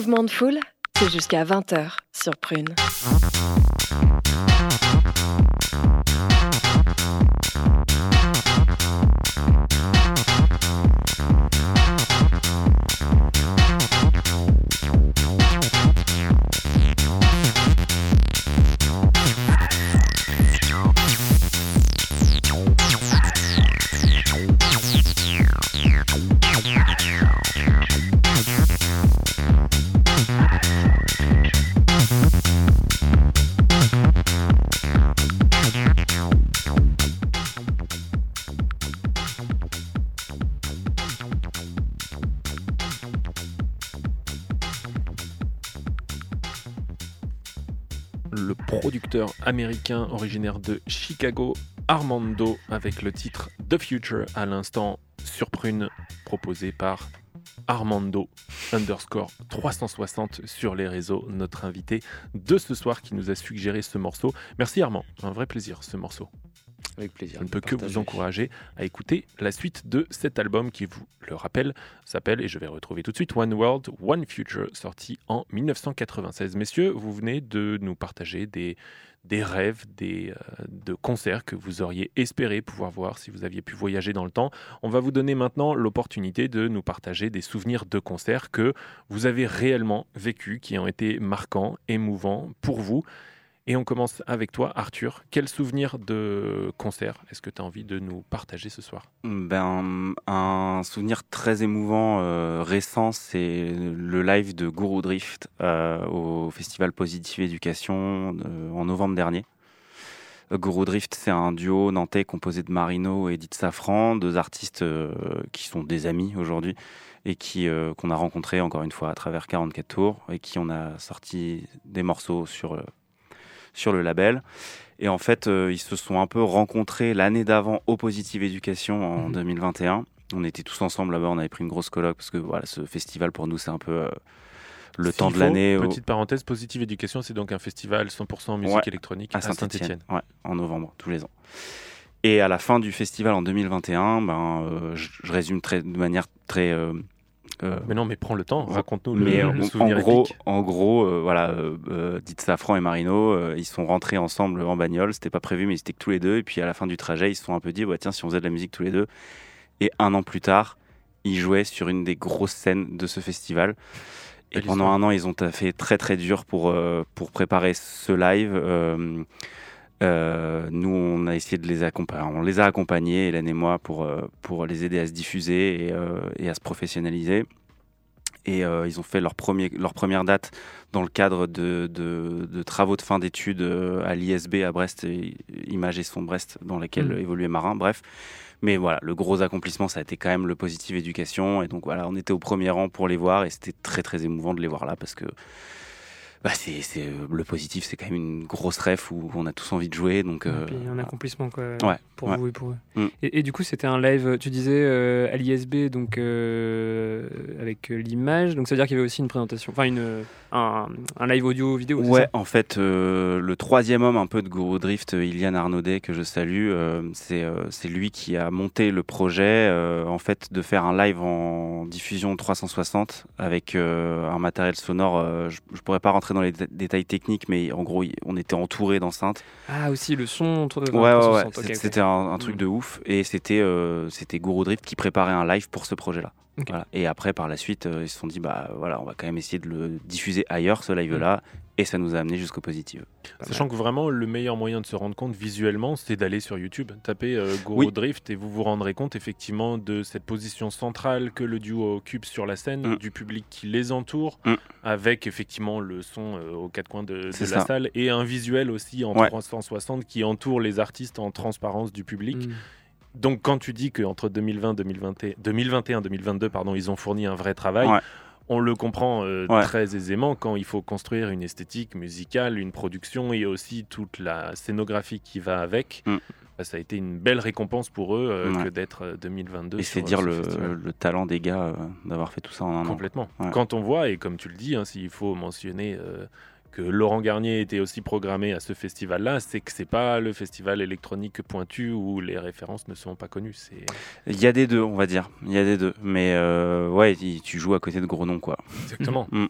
Mouvement de foule, c'est jusqu'à 20h sur Prune. Américain originaire de Chicago, Armando, avec le titre The Future à l'instant sur Prune, proposé par Armando underscore 360 sur les réseaux, notre invité de ce soir qui nous a suggéré ce morceau. Merci Armand, un vrai plaisir ce morceau. Avec plaisir. Je ne peux que vous encourager à écouter la suite de cet album qui, vous le rappelle, s'appelle, et je vais retrouver tout de suite, One World, One Future, sorti en 1996. Messieurs, vous venez de nous partager des, des rêves, des, euh, de concerts que vous auriez espéré pouvoir voir si vous aviez pu voyager dans le temps. On va vous donner maintenant l'opportunité de nous partager des souvenirs de concerts que vous avez réellement vécus, qui ont été marquants, émouvants pour vous. Et on commence avec toi, Arthur. Quel souvenir de concert est-ce que tu as envie de nous partager ce soir? Ben, un souvenir très émouvant euh, récent, c'est le live de Guru Drift euh, au festival Positive Éducation euh, en novembre dernier. Guru Drift, c'est un duo nantais composé de Marino et Edith Safran, deux artistes qui sont des amis aujourd'hui et qui qu'on a rencontrés encore une fois à travers 44 tours et qui on a sorti des morceaux sur sur le label. Et en fait, euh, ils se sont un peu rencontrés l'année d'avant au Positive Éducation en Mhm. 2021. On était tous ensemble là-bas, on avait pris une grosse colloque parce que voilà, ce festival pour nous c'est un peu euh, le temps de l'année au- Petite parenthèse, Positive Éducation, c'est donc un festival 100% musique Ouais, électronique à Saint-Etienne, Saint-Etienne. ouais, en novembre tous les ans. Et à la fin du festival en 2021, ben, euh, je, je résume très, de manière très euh, euh, Mais non, mais prends le temps, raconte-nous le, mais le en- en, souvenir gros, épique. en gros, euh, voilà, euh, euh, Safran et Marino, ils sont rentrés ensemble en bagnole. C'était pas prévu, mais ils étaient que tous les deux. Et puis à la fin du trajet, ils se sont un peu dit, ouais, tiens, si on faisait de la musique tous les deux. Et un an plus tard, ils jouaient sur une des grosses scènes de ce festival. Et Belle pendant histoire. un an, ils ont fait très très dur pour pour préparer ce live. Euh, nous, on a essayé de les accompagner. On les a accompagnés, Hélène et moi, pour, euh, pour les aider à se diffuser et, euh, et à se professionnaliser. Et euh, ils ont fait leur, premier, leur première date dans le cadre de, de, de travaux de fin d'études euh, à l'ISB à Brest, Images et Son Brest, dans lesquels Mm. évoluait Marin. Bref. Mais voilà, le gros accomplissement, ça a été quand même le Positive Éducation. Et donc voilà, on était au premier rang pour les voir et c'était très très émouvant de les voir là parce que bah, c'est, c'est, euh, le positif, c'est quand même une grosse ref où on a tous envie de jouer. Donc, Et euh, puis un accomplissement quoi, Ouais, pour ouais. vous et pour eux. Mm. Et, et du coup, c'était un live, tu disais euh, à l'ISB, donc euh, avec l'image, donc ça veut dire qu'il y avait aussi une présentation, enfin une, un, un live audio vidéo. Ouais, en fait, euh, le troisième homme un peu de Guru Drift, euh, Ilian Arnaudet, que je salue, euh, c'est euh, c'est lui qui a monté le projet, en fait, de faire un live en diffusion 360 avec un matériel sonore. je, je pourrais pas rentrer dans les dé- détails techniques, mais en gros, on était entouré d'enceintes. Ah aussi le son. Ouais, ouais, ouais. 360, ok, C'est- ok. C'était un, un truc Mm. de ouf. Et c'était c'était Guru Drift qui préparait un live pour ce projet-là. Voilà. Et après, par la suite, euh, ils se sont dit, bah voilà, on va quand même essayer de le diffuser ailleurs, ce live-là. Et ça nous a amené jusqu'au positif. Sachant que vraiment, le meilleur moyen de se rendre compte visuellement, c'est d'aller sur YouTube, taper euh, Oui. Drift et vous vous rendrez compte effectivement de cette position centrale que le duo occupe sur la scène, Mm. du public qui les entoure, Mm. avec effectivement le son euh, aux quatre coins de, de la ça. salle et un visuel aussi en Ouais. 360 qui entoure les artistes en transparence du public. Mm. Donc quand tu dis qu'entre 2020 2021 2021 2022 pardon, ils ont fourni un vrai travail, Ouais. on le comprend euh, Ouais. très aisément quand il faut construire une esthétique musicale, une production et aussi toute la scénographie qui va avec. Mm. Bah, ça a été une belle récompense pour eux euh, Ouais. que d'être euh, 2022. Et sur, c'est euh, dire le, talent des gars euh, d'avoir fait tout ça en un an. Complètement. Quand on voit, et comme tu le dis, hein, s'il faut mentionner euh, que Laurent Garnier était aussi programmé à ce festival-là, c'est que c'est pas le festival électronique pointu où les références ne sont pas connues. C'est Il y a des deux, on va dire. Il y a des deux. Mais euh, ouais, tu joues à côté de gros noms, quoi. exactement. Mm.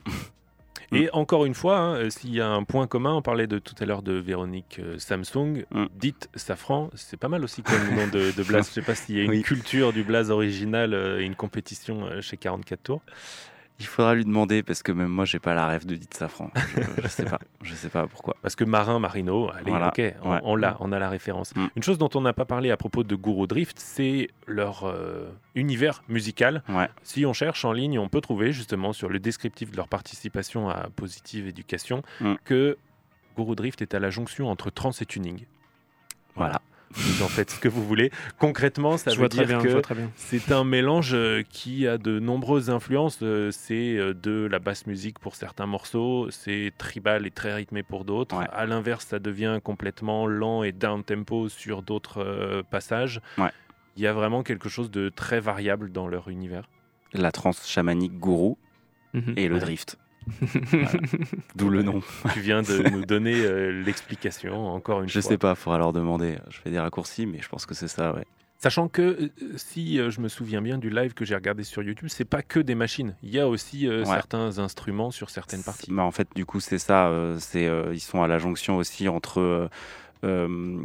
Et encore une fois, hein, euh, s'il y a un point commun, on parlait de tout à l'heure de Véronique euh, Samsung, Mm. dite Safran, c'est pas mal aussi comme nom de, de blaze. Je sais pas s'il y a une Oui. culture du blaze original euh, et une compétition euh, chez 44 tours. Il faudra lui demander parce que même moi, j'ai pas la rêve de Dite Safran. Je, je sais pas. Je sais pas pourquoi. Parce que Marin, Marino, allez, Voilà. ok, on, Ouais. on l'a, on a la référence. Mm. Une chose dont on n'a pas parlé à propos de Guru Drift, c'est leur euh, univers musical. Ouais. Si on cherche en ligne, on peut trouver justement sur le descriptif de leur participation à Positive Éducation Mm. que Guru Drift est à la jonction entre trance et tuning. Voilà. Vous en faites ce que vous voulez. Concrètement, ça je veut dire bien, que très bien. c'est un mélange euh, qui a de nombreuses influences. Euh, C'est euh, de la basse musique pour certains morceaux, c'est tribal et très rythmé pour d'autres. Ouais. À l'inverse, ça devient complètement lent et down tempo sur d'autres passages. Ouais. Il y a vraiment quelque chose de très variable dans leur univers. La trance chamanique gourou Mhm. et le Ouais. drift. D'où le nom. Tu viens de nous donner euh, l'explication encore une Je fois. sais pas, faudra leur demander. Je fais des raccourcis, mais je pense que c'est ça, ouais. Sachant que euh, si euh, je me souviens bien du live que j'ai regardé sur YouTube, c'est pas que des machines. Il y a aussi euh, Ouais. certains instruments sur certaines parties. Bah, en fait, du coup, c'est ça. euh, c'est, euh, ils sont à la jonction aussi entre euh, euh,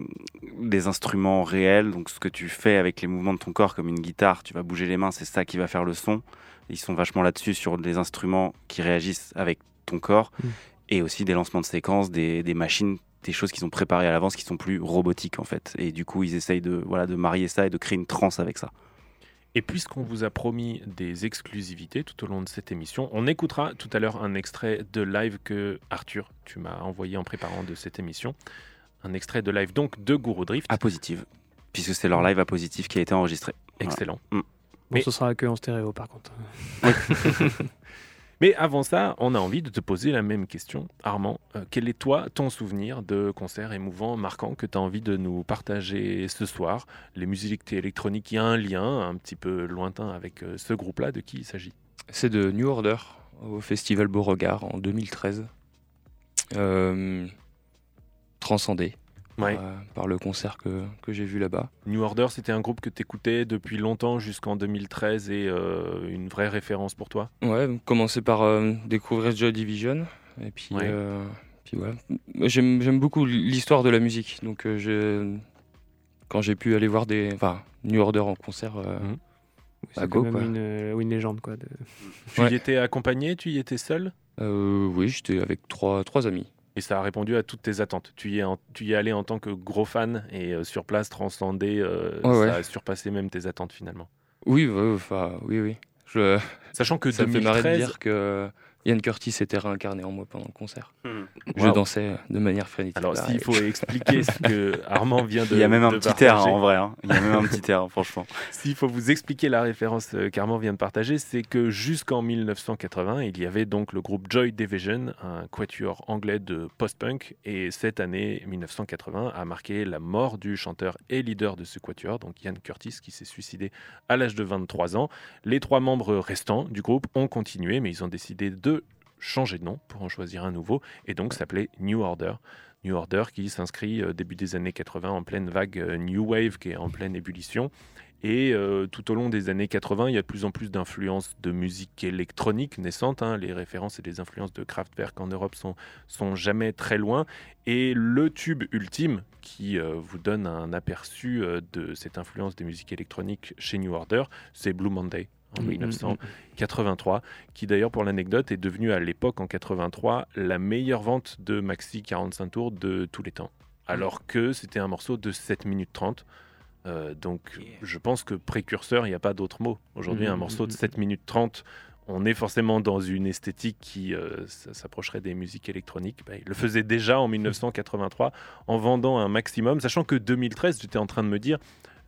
des instruments réels, donc ce que tu fais avec les mouvements de ton corps, comme une guitare, tu vas bouger les mains, c'est ça qui va faire le son. Ils sont vachement là-dessus sur des instruments qui réagissent avec ton corps, Mm. et aussi des lancements de séquences, des, des machines, des choses qui sont préparées à l'avance, qui sont plus robotiques en fait. Et du coup, ils essayent de, voilà, de marier ça et de créer une transe avec ça. Et puisqu'on vous a promis des exclusivités tout au long de cette émission, on écoutera tout à l'heure un extrait de live que Arthur, tu m'as envoyé en préparant de cette émission. Un extrait de live donc de Guru Drift. À positive, puisque c'est leur live à positive qui a été enregistré. Excellent. Bon, Mais- ce sera que en stéréo par contre. Mais avant ça, on a envie de te poser la même question. Armand, euh, quel est toi ton souvenir de concert émouvant, marquant que tu as envie de nous partager ce soir? Les musiques électroniques, il y a un lien un petit peu lointain avec euh, ce groupe-là. De qui il s'agit? C'est de New Order au festival Beauregard en 2013. Euh, transcendé Ouais. euh, par le concert que, que j'ai vu là-bas. New Order, c'était un groupe que tu écoutais depuis longtemps jusqu'en 2013 et euh, une vraie référence pour toi? Ouais, commencer par euh, découvrir Joy Division. Et puis, Ouais. euh, puis ouais. J'aime, j'aime beaucoup l'histoire de la musique. Donc, euh, je- quand j'ai pu aller voir des. Enfin, New Order en concert. euh, Mhm. C'est Bah, quand go, même quoi. une, euh, une légende quoi. de- Tu Ouais. y étais accompagné Tu y étais seul? Euh, oui, j'étais avec trois, trois amis. Et ça a répondu à toutes tes attentes. Tu y es, en- tu y es allé en tant que gros fan et euh, sur place, transcendé, euh, Ouais, ça ouais. a surpassé même tes attentes finalement. Oui, enfin, oui, oui. Je, Sachant que ça me fait marrer de 2013, dire que Ian Curtis était réincarné en moi pendant le concert. Je Waouh. dansais de manière frénétique. Alors, là, s'il faut expliquer ce que Armand vient de. Il y a même un de petit air partager. en vrai. hein. Il y a même un petit air, franchement. S'il faut vous expliquer la référence euh, qu'Armand vient de partager, c'est que jusqu'en 1980, il y avait donc le groupe Joy Division, un quatuor anglais de post-punk, et cette année 1980 a marqué la mort du chanteur et leader de ce quatuor, donc Ian Curtis, qui s'est suicidé à l'âge de 23 ans. Les trois membres restants du groupe ont continué, mais ils ont décidé de changer de nom pour en choisir un nouveau, et donc s'appelait New Order. New Order qui s'inscrit euh, début des années 80 en pleine vague euh, New Wave qui est en pleine ébullition. Et euh, tout au long des années 80, il y a de plus en plus d'influences de musique électronique naissantes. hein. Les références et les influences de Kraftwerk en Europe sont, sont jamais très loin. Et le tube ultime qui vous donne un aperçu de cette influence des musiques électroniques chez New Order, c'est Blue Monday en Mm, 1983, qui d'ailleurs pour l'anecdote est devenu à l'époque en 83 la meilleure vente de maxi 45 tours de tous les temps. Alors que c'était un morceau de 7 minutes 30. Euh, donc je pense que précurseur, il n'y a pas d'autre mot. Aujourd'hui, Mhm, un morceau de mhm. 7 minutes 30, on est forcément dans une esthétique qui euh, s'approcherait des musiques électroniques. Bah, il le faisait déjà en 1983 en vendant un maximum, sachant que 2013, j'étais en train de me dire,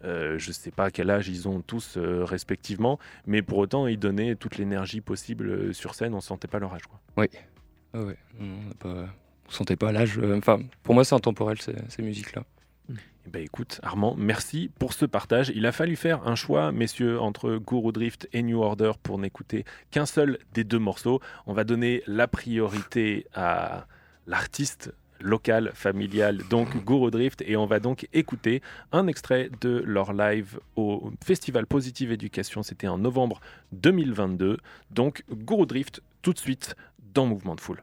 euh, je ne sais pas à quel âge ils ont tous euh, respectivement, mais pour autant, ils donnaient toute l'énergie possible euh, sur scène, on ne sentait pas leur âge. Quoi. Ah ouais, on pas- on sentait pas l'âge. Enfin, pour moi, c'est intemporel ces, ces musiques-là. Eh ben, écoute, Armand, merci pour ce partage. Il a fallu faire un choix, messieurs, entre Guru Drift et New Order pour n'écouter qu'un seul des deux morceaux. On va donner la priorité à l'artiste local, familial, donc Gourou Drift. Et on va donc écouter un extrait de leur live au Festival Positive Éducation. C'était en novembre 2022. Donc Gourou Drift, tout de suite dans Mouvement de Foule.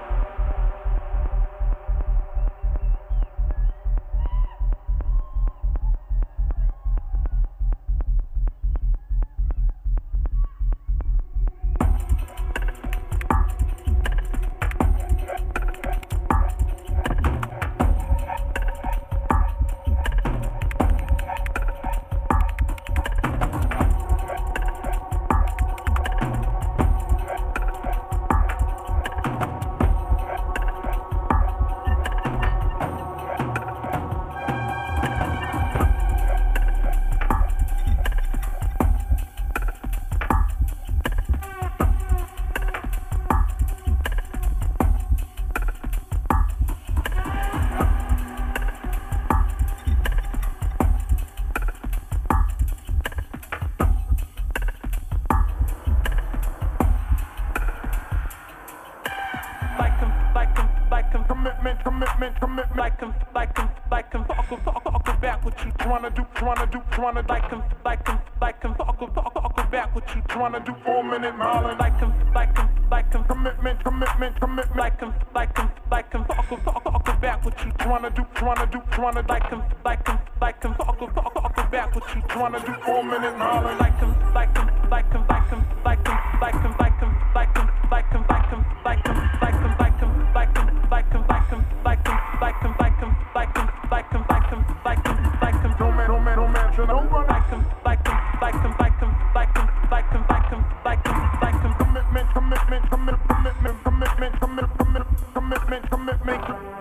like and talk talk talk back what you trying to do, trying to do, trying to like and like and like and talk talk talk back what you trying to do. Four minute mile like and like and like and commitment, commitment, commitment, like and like and like and talk talk talk back what you trying to do, trying to do, trying to like and like and like and talk talk talk back what you trying to do. Four minute mile like and like and like and like and like and like and like and like and like and like and like and like and like and like and like and make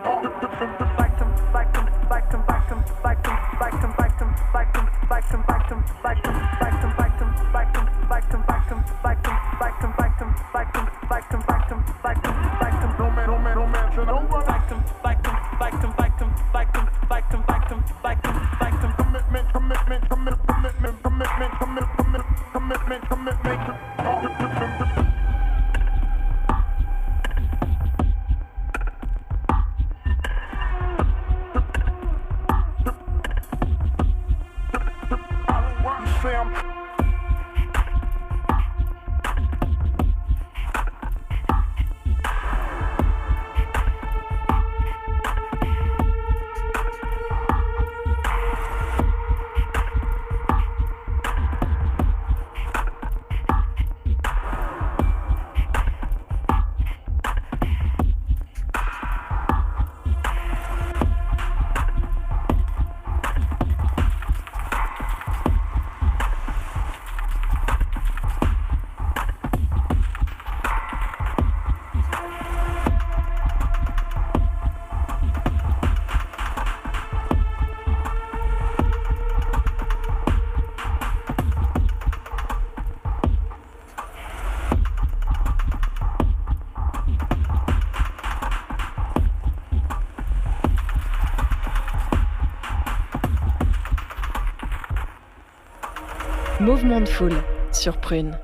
Mouvement de foule sur Prune.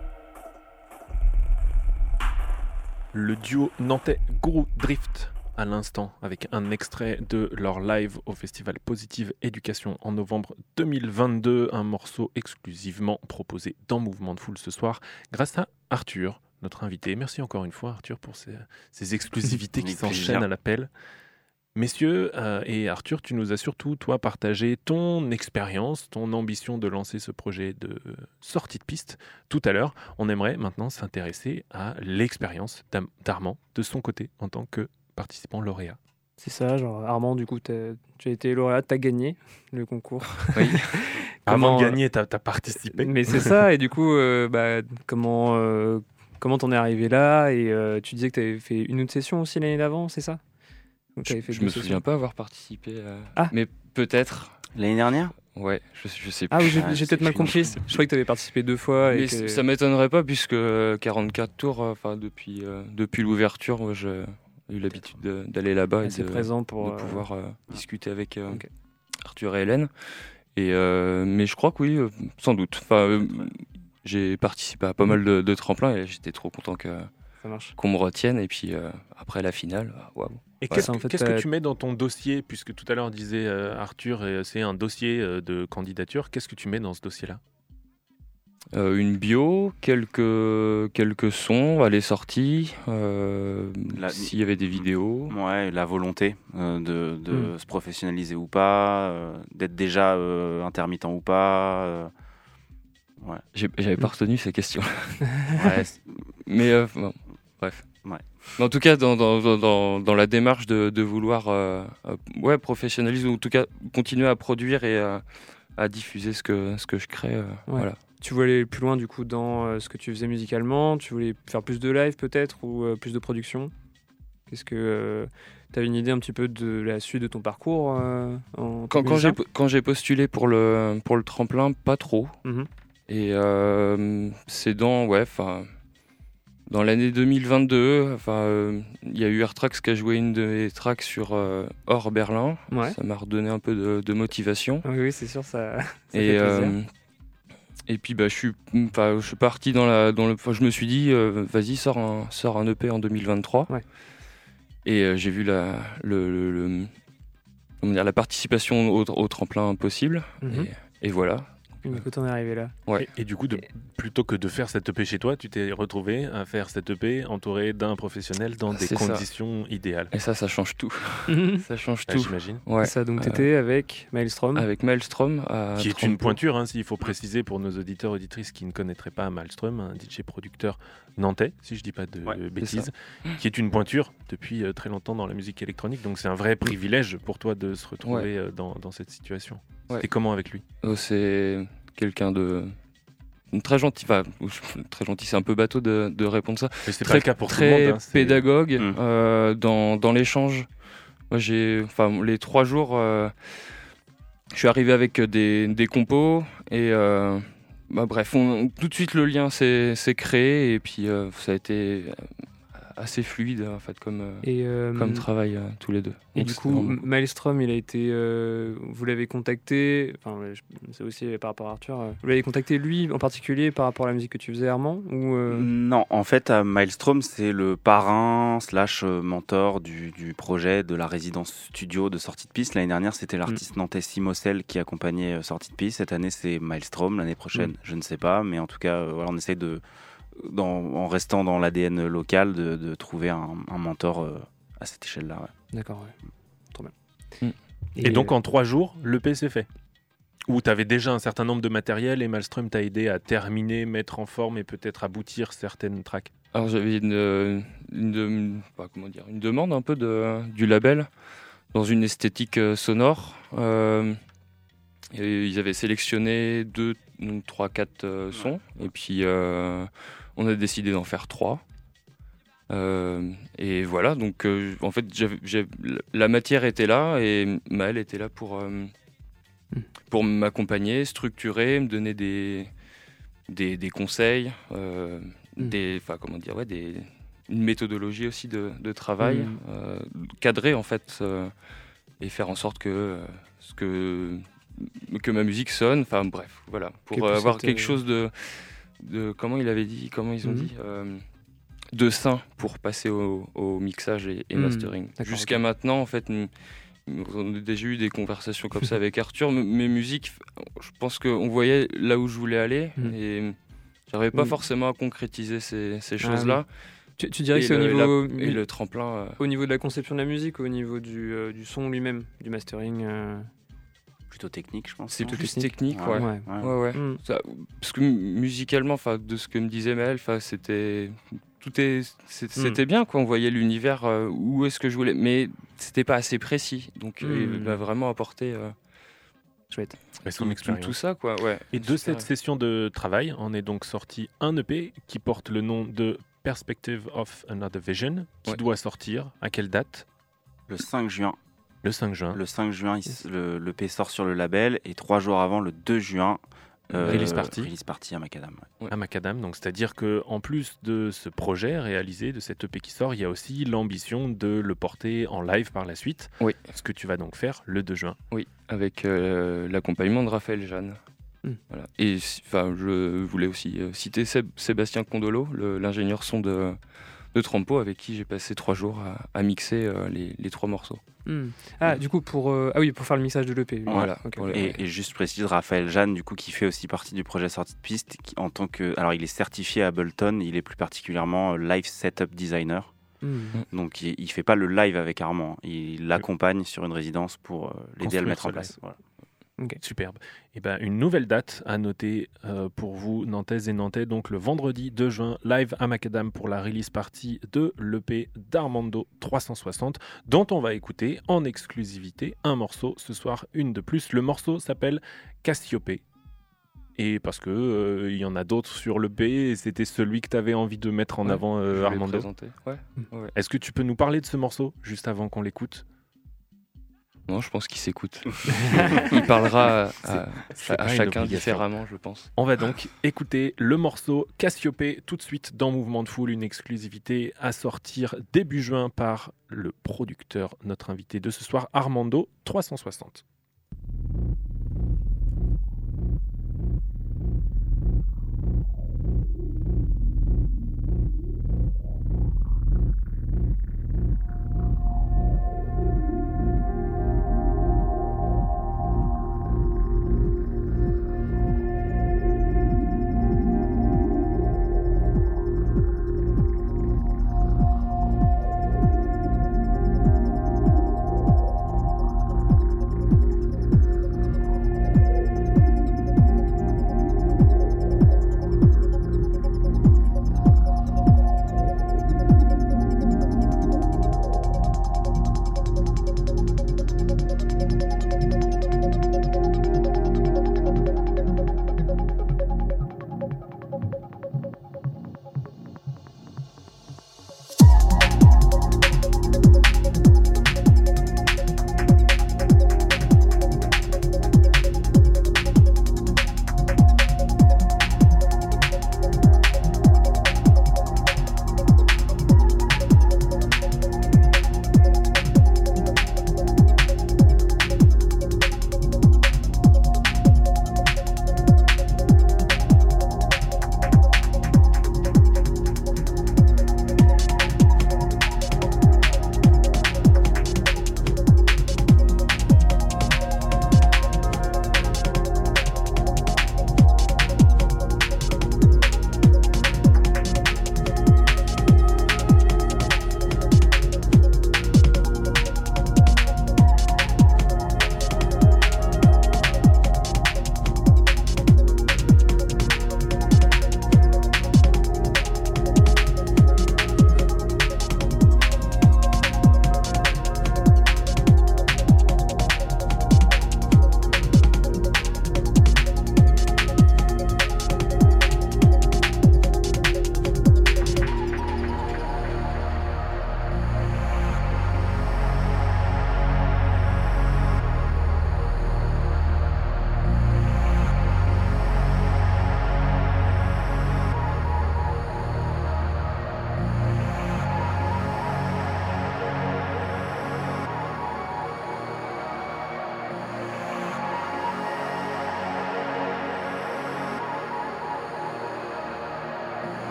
Le duo nantais Guru Drift à l'instant avec un extrait de leur live au festival Positive Éducation en novembre 2022, un morceau exclusivement proposé dans Mouvement de Foule ce soir grâce à Arthur, notre invité. Merci encore une fois Arthur pour ces, ces exclusivités qui s'enchaînent à l'appel. Messieurs euh, et Arthur, tu nous as surtout, toi, partagé ton expérience, ton ambition de lancer ce projet de sortie de piste tout à l'heure. On aimerait maintenant s'intéresser à l'expérience d'Armand de son côté en tant que participant lauréat. C'est ça, genre Armand, du coup, tu as été lauréat, tu as gagné le concours. Oui. Comment, de gagner, tu as, participé. Mais c'est ça, et du coup, euh, bah, comment euh, comment t'en es arrivé là? Et euh, tu disais que tu avais fait une autre session aussi l'année d'avant, c'est ça? Donc, Je, je me souviens pas avoir participé. à- Ah. Mais peut-être. L'année dernière? Ouais, je, je sais Ah plus. oui, j'ai Ah, j'ai c'est peut-être mal compris. Je croyais que tu avais participé deux fois. Et Mais que- ça m'étonnerait pas puisque euh, 44 tours, euh, enfin depuis euh, depuis l'ouverture, j'ai eu l'habitude de- d'aller là-bas et de, présent pour de euh, pouvoir euh, discuter avec euh. Arthur et Hélène. Et euh, mais je crois que oui, euh, sans doute. Enfin, euh, j'ai participé à pas mal de, de tremplins et j'étais trop content que qu'on me retienne. Et puis euh, après la finale, ah, waouh. Et Ouais, qu'est-ce en que, fait, qu'est-ce que t'as- tu mets dans ton dossier Puisque tout à l'heure, disait euh, Arthur, euh, c'est un dossier euh, de candidature. Qu'est-ce que tu mets dans ce dossier-là? Euh, une bio, quelques quelques sons, à les sorties, euh, La- s'il y avait des vidéos. Ouais, la volonté euh, de, de Mm. se professionnaliser ou pas, euh, d'être déjà euh, intermittent ou pas. euh, J'ai- J'avais pas retenu ces questions. ouais, Mais euh, bon, bref. Mais en tout cas, dans, dans, dans- la démarche de, de vouloir euh, euh, ouais, professionnaliser ou en tout cas continuer à produire et à, à diffuser ce que, ce que je crée. euh, Ouais. voilà. Tu voulais aller plus loin du coup dans euh, ce que tu faisais musicalement Tu voulais faire plus de live peut-être ou plus de production Qu'est-ce que tu avais une idée un petit peu de la suite de ton parcours en Quand, quand j'ai musicien quand j'ai postulé pour le, pour le tremplin, pas trop. Mhm. Et c'est dans, ouais, dans l'année 2022, enfin, euh, il y a eu Airtrax qui a joué une des tracks sur euh, Hors Berlin. Ouais. Ça m'a redonné un peu de, de motivation. Oui, oui, c'est sûr, ça, ça et, fait euh, et puis bah, je, suis, enfin, je suis parti dans la. Dans le, je me suis dit, euh, vas-y, sors un, sors un EP en 2023. Ouais. Et euh, j'ai vu la, le, le- le- comment dire, la participation au, au tremplin possible. Mhm. et, et voilà. Écoute, on est arrivé là. Ouais. Et, et du coup, de- plutôt que de faire cette EP chez toi, tu t'es retrouvé à faire cette EP entouré d'un professionnel dans des ça. conditions idéales. Et ça, ça change tout. ça change Ah, tout. J'imagine. Ouais. Ça, donc, Euh, t'étais avec Maelstrom. avec Maelstrom. à Qui est une pointure, hein, s'il faut préciser pour nos auditeurs auditrices qui ne connaîtraient pas Malmström, un DJ producteur nantais, si je dis pas de Ouais, bêtises, qui est une pointure depuis euh, très longtemps dans la musique électronique. Donc c'est un vrai privilège pour toi de se retrouver euh, dans, dans cette situation. Ouais. C'était comment avec lui Oh, c'est quelqu'un de très gentil. Enfin, très gentil, c'est un peu bateau de, de répondre ça. Mais pas très, le cas pour tout très le monde. hein, pédagogue Mm. euh, dans, dans l'échange. Moi, j'ai, enfin, les trois jours, euh, je suis arrivé avec des, des compos et euh, bah, bref, on- tout de suite le lien s'est créé et puis euh, ça a été assez fluide en fait comme euh, Et, euh, comme travail euh, tous les deux. Et Donc, du coup, vraiment- Maelstrom, il a été. euh, vous l'avez contacté, enfin, c'est aussi par rapport à Arthur. euh, vous l'avez contacté lui en particulier par rapport à la musique que tu faisais, Armand ou, euh, Non, en fait, Maelstrom, c'est le parrain slash mentor du, du projet de la résidence studio de sortie de piste. L'année dernière, c'était l'artiste nantais Simocel qui accompagnait sortie de piste. Cette année, c'est Maelstrom. L'année prochaine, je ne sais pas. Mais en tout cas, euh, voilà, on essaie de, dans- en restant dans l'ADN local, de, de trouver un, un mentor euh, à cette échelle-là. ouais. D'accord, ouais. Trop bien. Mm. Et donc euh, en trois jours, le P s'est fait. Ou tu avais déjà un certain nombre de matériel et Malmström t'a aidé à terminer, mettre en forme et peut-être aboutir certaines tracks. Alors j'avais une, euh, une, de- bah, comment dire, une demande un peu de, du label dans une esthétique sonore. Euh, et ils avaient sélectionné deux, donc, trois, quatre euh, sons. Et puis euh, on a décidé d'en faire trois. Euh, et voilà, donc euh, en fait la matière était là et Maël était là pour, euh, pour m'accompagner, structurer, me donner des, des, des conseils, Mm. des, comment dire, ouais, des, une méthodologie aussi de, de travail, Mm. cadrer en fait et faire en sorte que ce que que ma musique sonne, enfin bref, voilà, pour Que avoir quelque chose de, de comment il avait dit, comment ils ont Mhm. dit. euh, de sain pour passer au, au mixage et, et Mm. mastering. Jusqu'à maintenant, en fait, nous- on a déjà eu des conversations comme ça avec Arthur. M- Mes musiques, je pense qu'on voyait là où je voulais aller Mm. et j'arrivais pas Mm. forcément à concrétiser ces, ces Ah choses-là. tu, tu dirais Et que c'est au niveau, Et le tremplin. euh, au niveau de la conception de la musique, au niveau du, euh, du son lui-même, du mastering euh, Plutôt technique, je pense. c'est plus technique. technique, ouais. Ouais. Ouais. Ouais, ouais. Mm. Ça- parce que mu- musicalement, enfin, de ce que me disait Maël, enfin, c'était tout est, c'est- Mm. c'était bien quoi. On voyait l'univers euh, où est-ce que je voulais, mais c'était pas assez précis. Donc, euh, Mm. il m'a vraiment apporté euh, Chouette. Tout, tout ça, quoi. Ouais. Et de cette session de travail, on est donc sorti un EP qui porte le nom de Perspective of Another Vision, qui Ouais. doit sortir à quelle date? Le 5 juin. Le 5 juin. Le 5 juin, il le, le P sort sur le label et trois jours avant, le 2 juin, euh, Release party. Release party à Macadam. ouais. à Macadam. Donc, c'est-à-dire que en plus de ce projet réalisé, de cette EP qui sort, il y a aussi l'ambition de le porter en live par la suite. Oui. Ce que tu vas donc faire le 2 juin. Oui, avec euh, l'accompagnement de Raphaël Jeanne. Mm. Voilà. Et enfin, je voulais aussi euh, citer Séb- Sébastien Condolo, l'ingénieur son de, de Trampo, avec qui j'ai passé trois jours à, à mixer euh, les, les trois morceaux. Mm. Ah, du coup, pour, euh, ah oui, pour faire le mixage de l'EP. Voilà. Et, et juste précise, Raphaël Jeanne, du coup, qui fait aussi partie du projet sortie de piste, qui, en tant que, alors il est certifié à Ableton, il est plus particulièrement euh, live setup designer. Mm. Donc il, il fait pas le live avec Armand, il l'accompagne sur une résidence pour euh, l'aider à le mettre en ce place. Voilà. Superbe. Et ben, une nouvelle date à noter euh, pour vous, Nantaises et Nantais. Donc le vendredi 2 juin, live à Macadam pour la release party de l'EP d'Armando 360, dont on va écouter en exclusivité un morceau ce soir, une de plus. Le morceau s'appelle Cassiope. Et parce que euh, il y en a d'autres sur le et c'était celui que tu avais envie de mettre en Ouais, avant, euh, Armando. Ouais. ouais. Est-ce que tu peux nous parler de ce morceau juste avant qu'on l'écoute? Non, je pense qu'il s'écoute. Il parlera à, chacun différemment, je pense. On va donc écouter le morceau Cassiope tout de suite dans Mouvement de Foule, une exclusivité à sortir début juin par le producteur, notre invité de ce soir, Armando 360.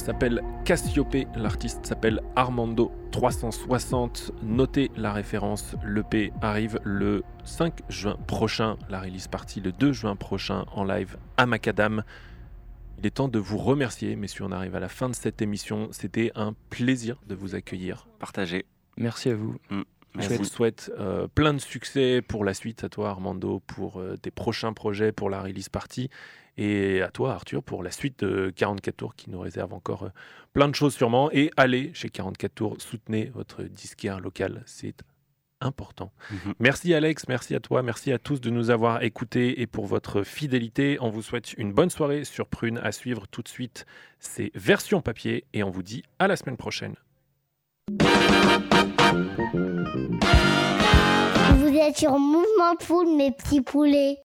S'appelle Cassiope, l'artiste s'appelle Armando 360. Notez la référence, l'EP arrive le 5 juin prochain, la release partie le 2 juin prochain en live à Macadam. Il est temps de vous remercier, messieurs, on arrive à la fin de cette émission. C'était un plaisir de vous accueillir. Partagé. Merci à vous. Mm. Je Merci. vous souhaite euh, plein de succès pour la suite, à toi Armando, pour euh, tes prochains projets, pour la release party, et à toi Arthur pour la suite de 44 tours qui nous réserve encore euh, plein de choses sûrement. Et allez chez 44 tours, soutenez votre disquaire local, c'est important. Mhm. Merci Alex, merci à toi, merci à tous de nous avoir écoutés et pour votre fidélité. On vous souhaite une bonne soirée sur Prune à suivre tout de suite. C'est version papier et on vous dit à la semaine prochaine. Vous êtes sur Mouvement Poule, mes petits poulets.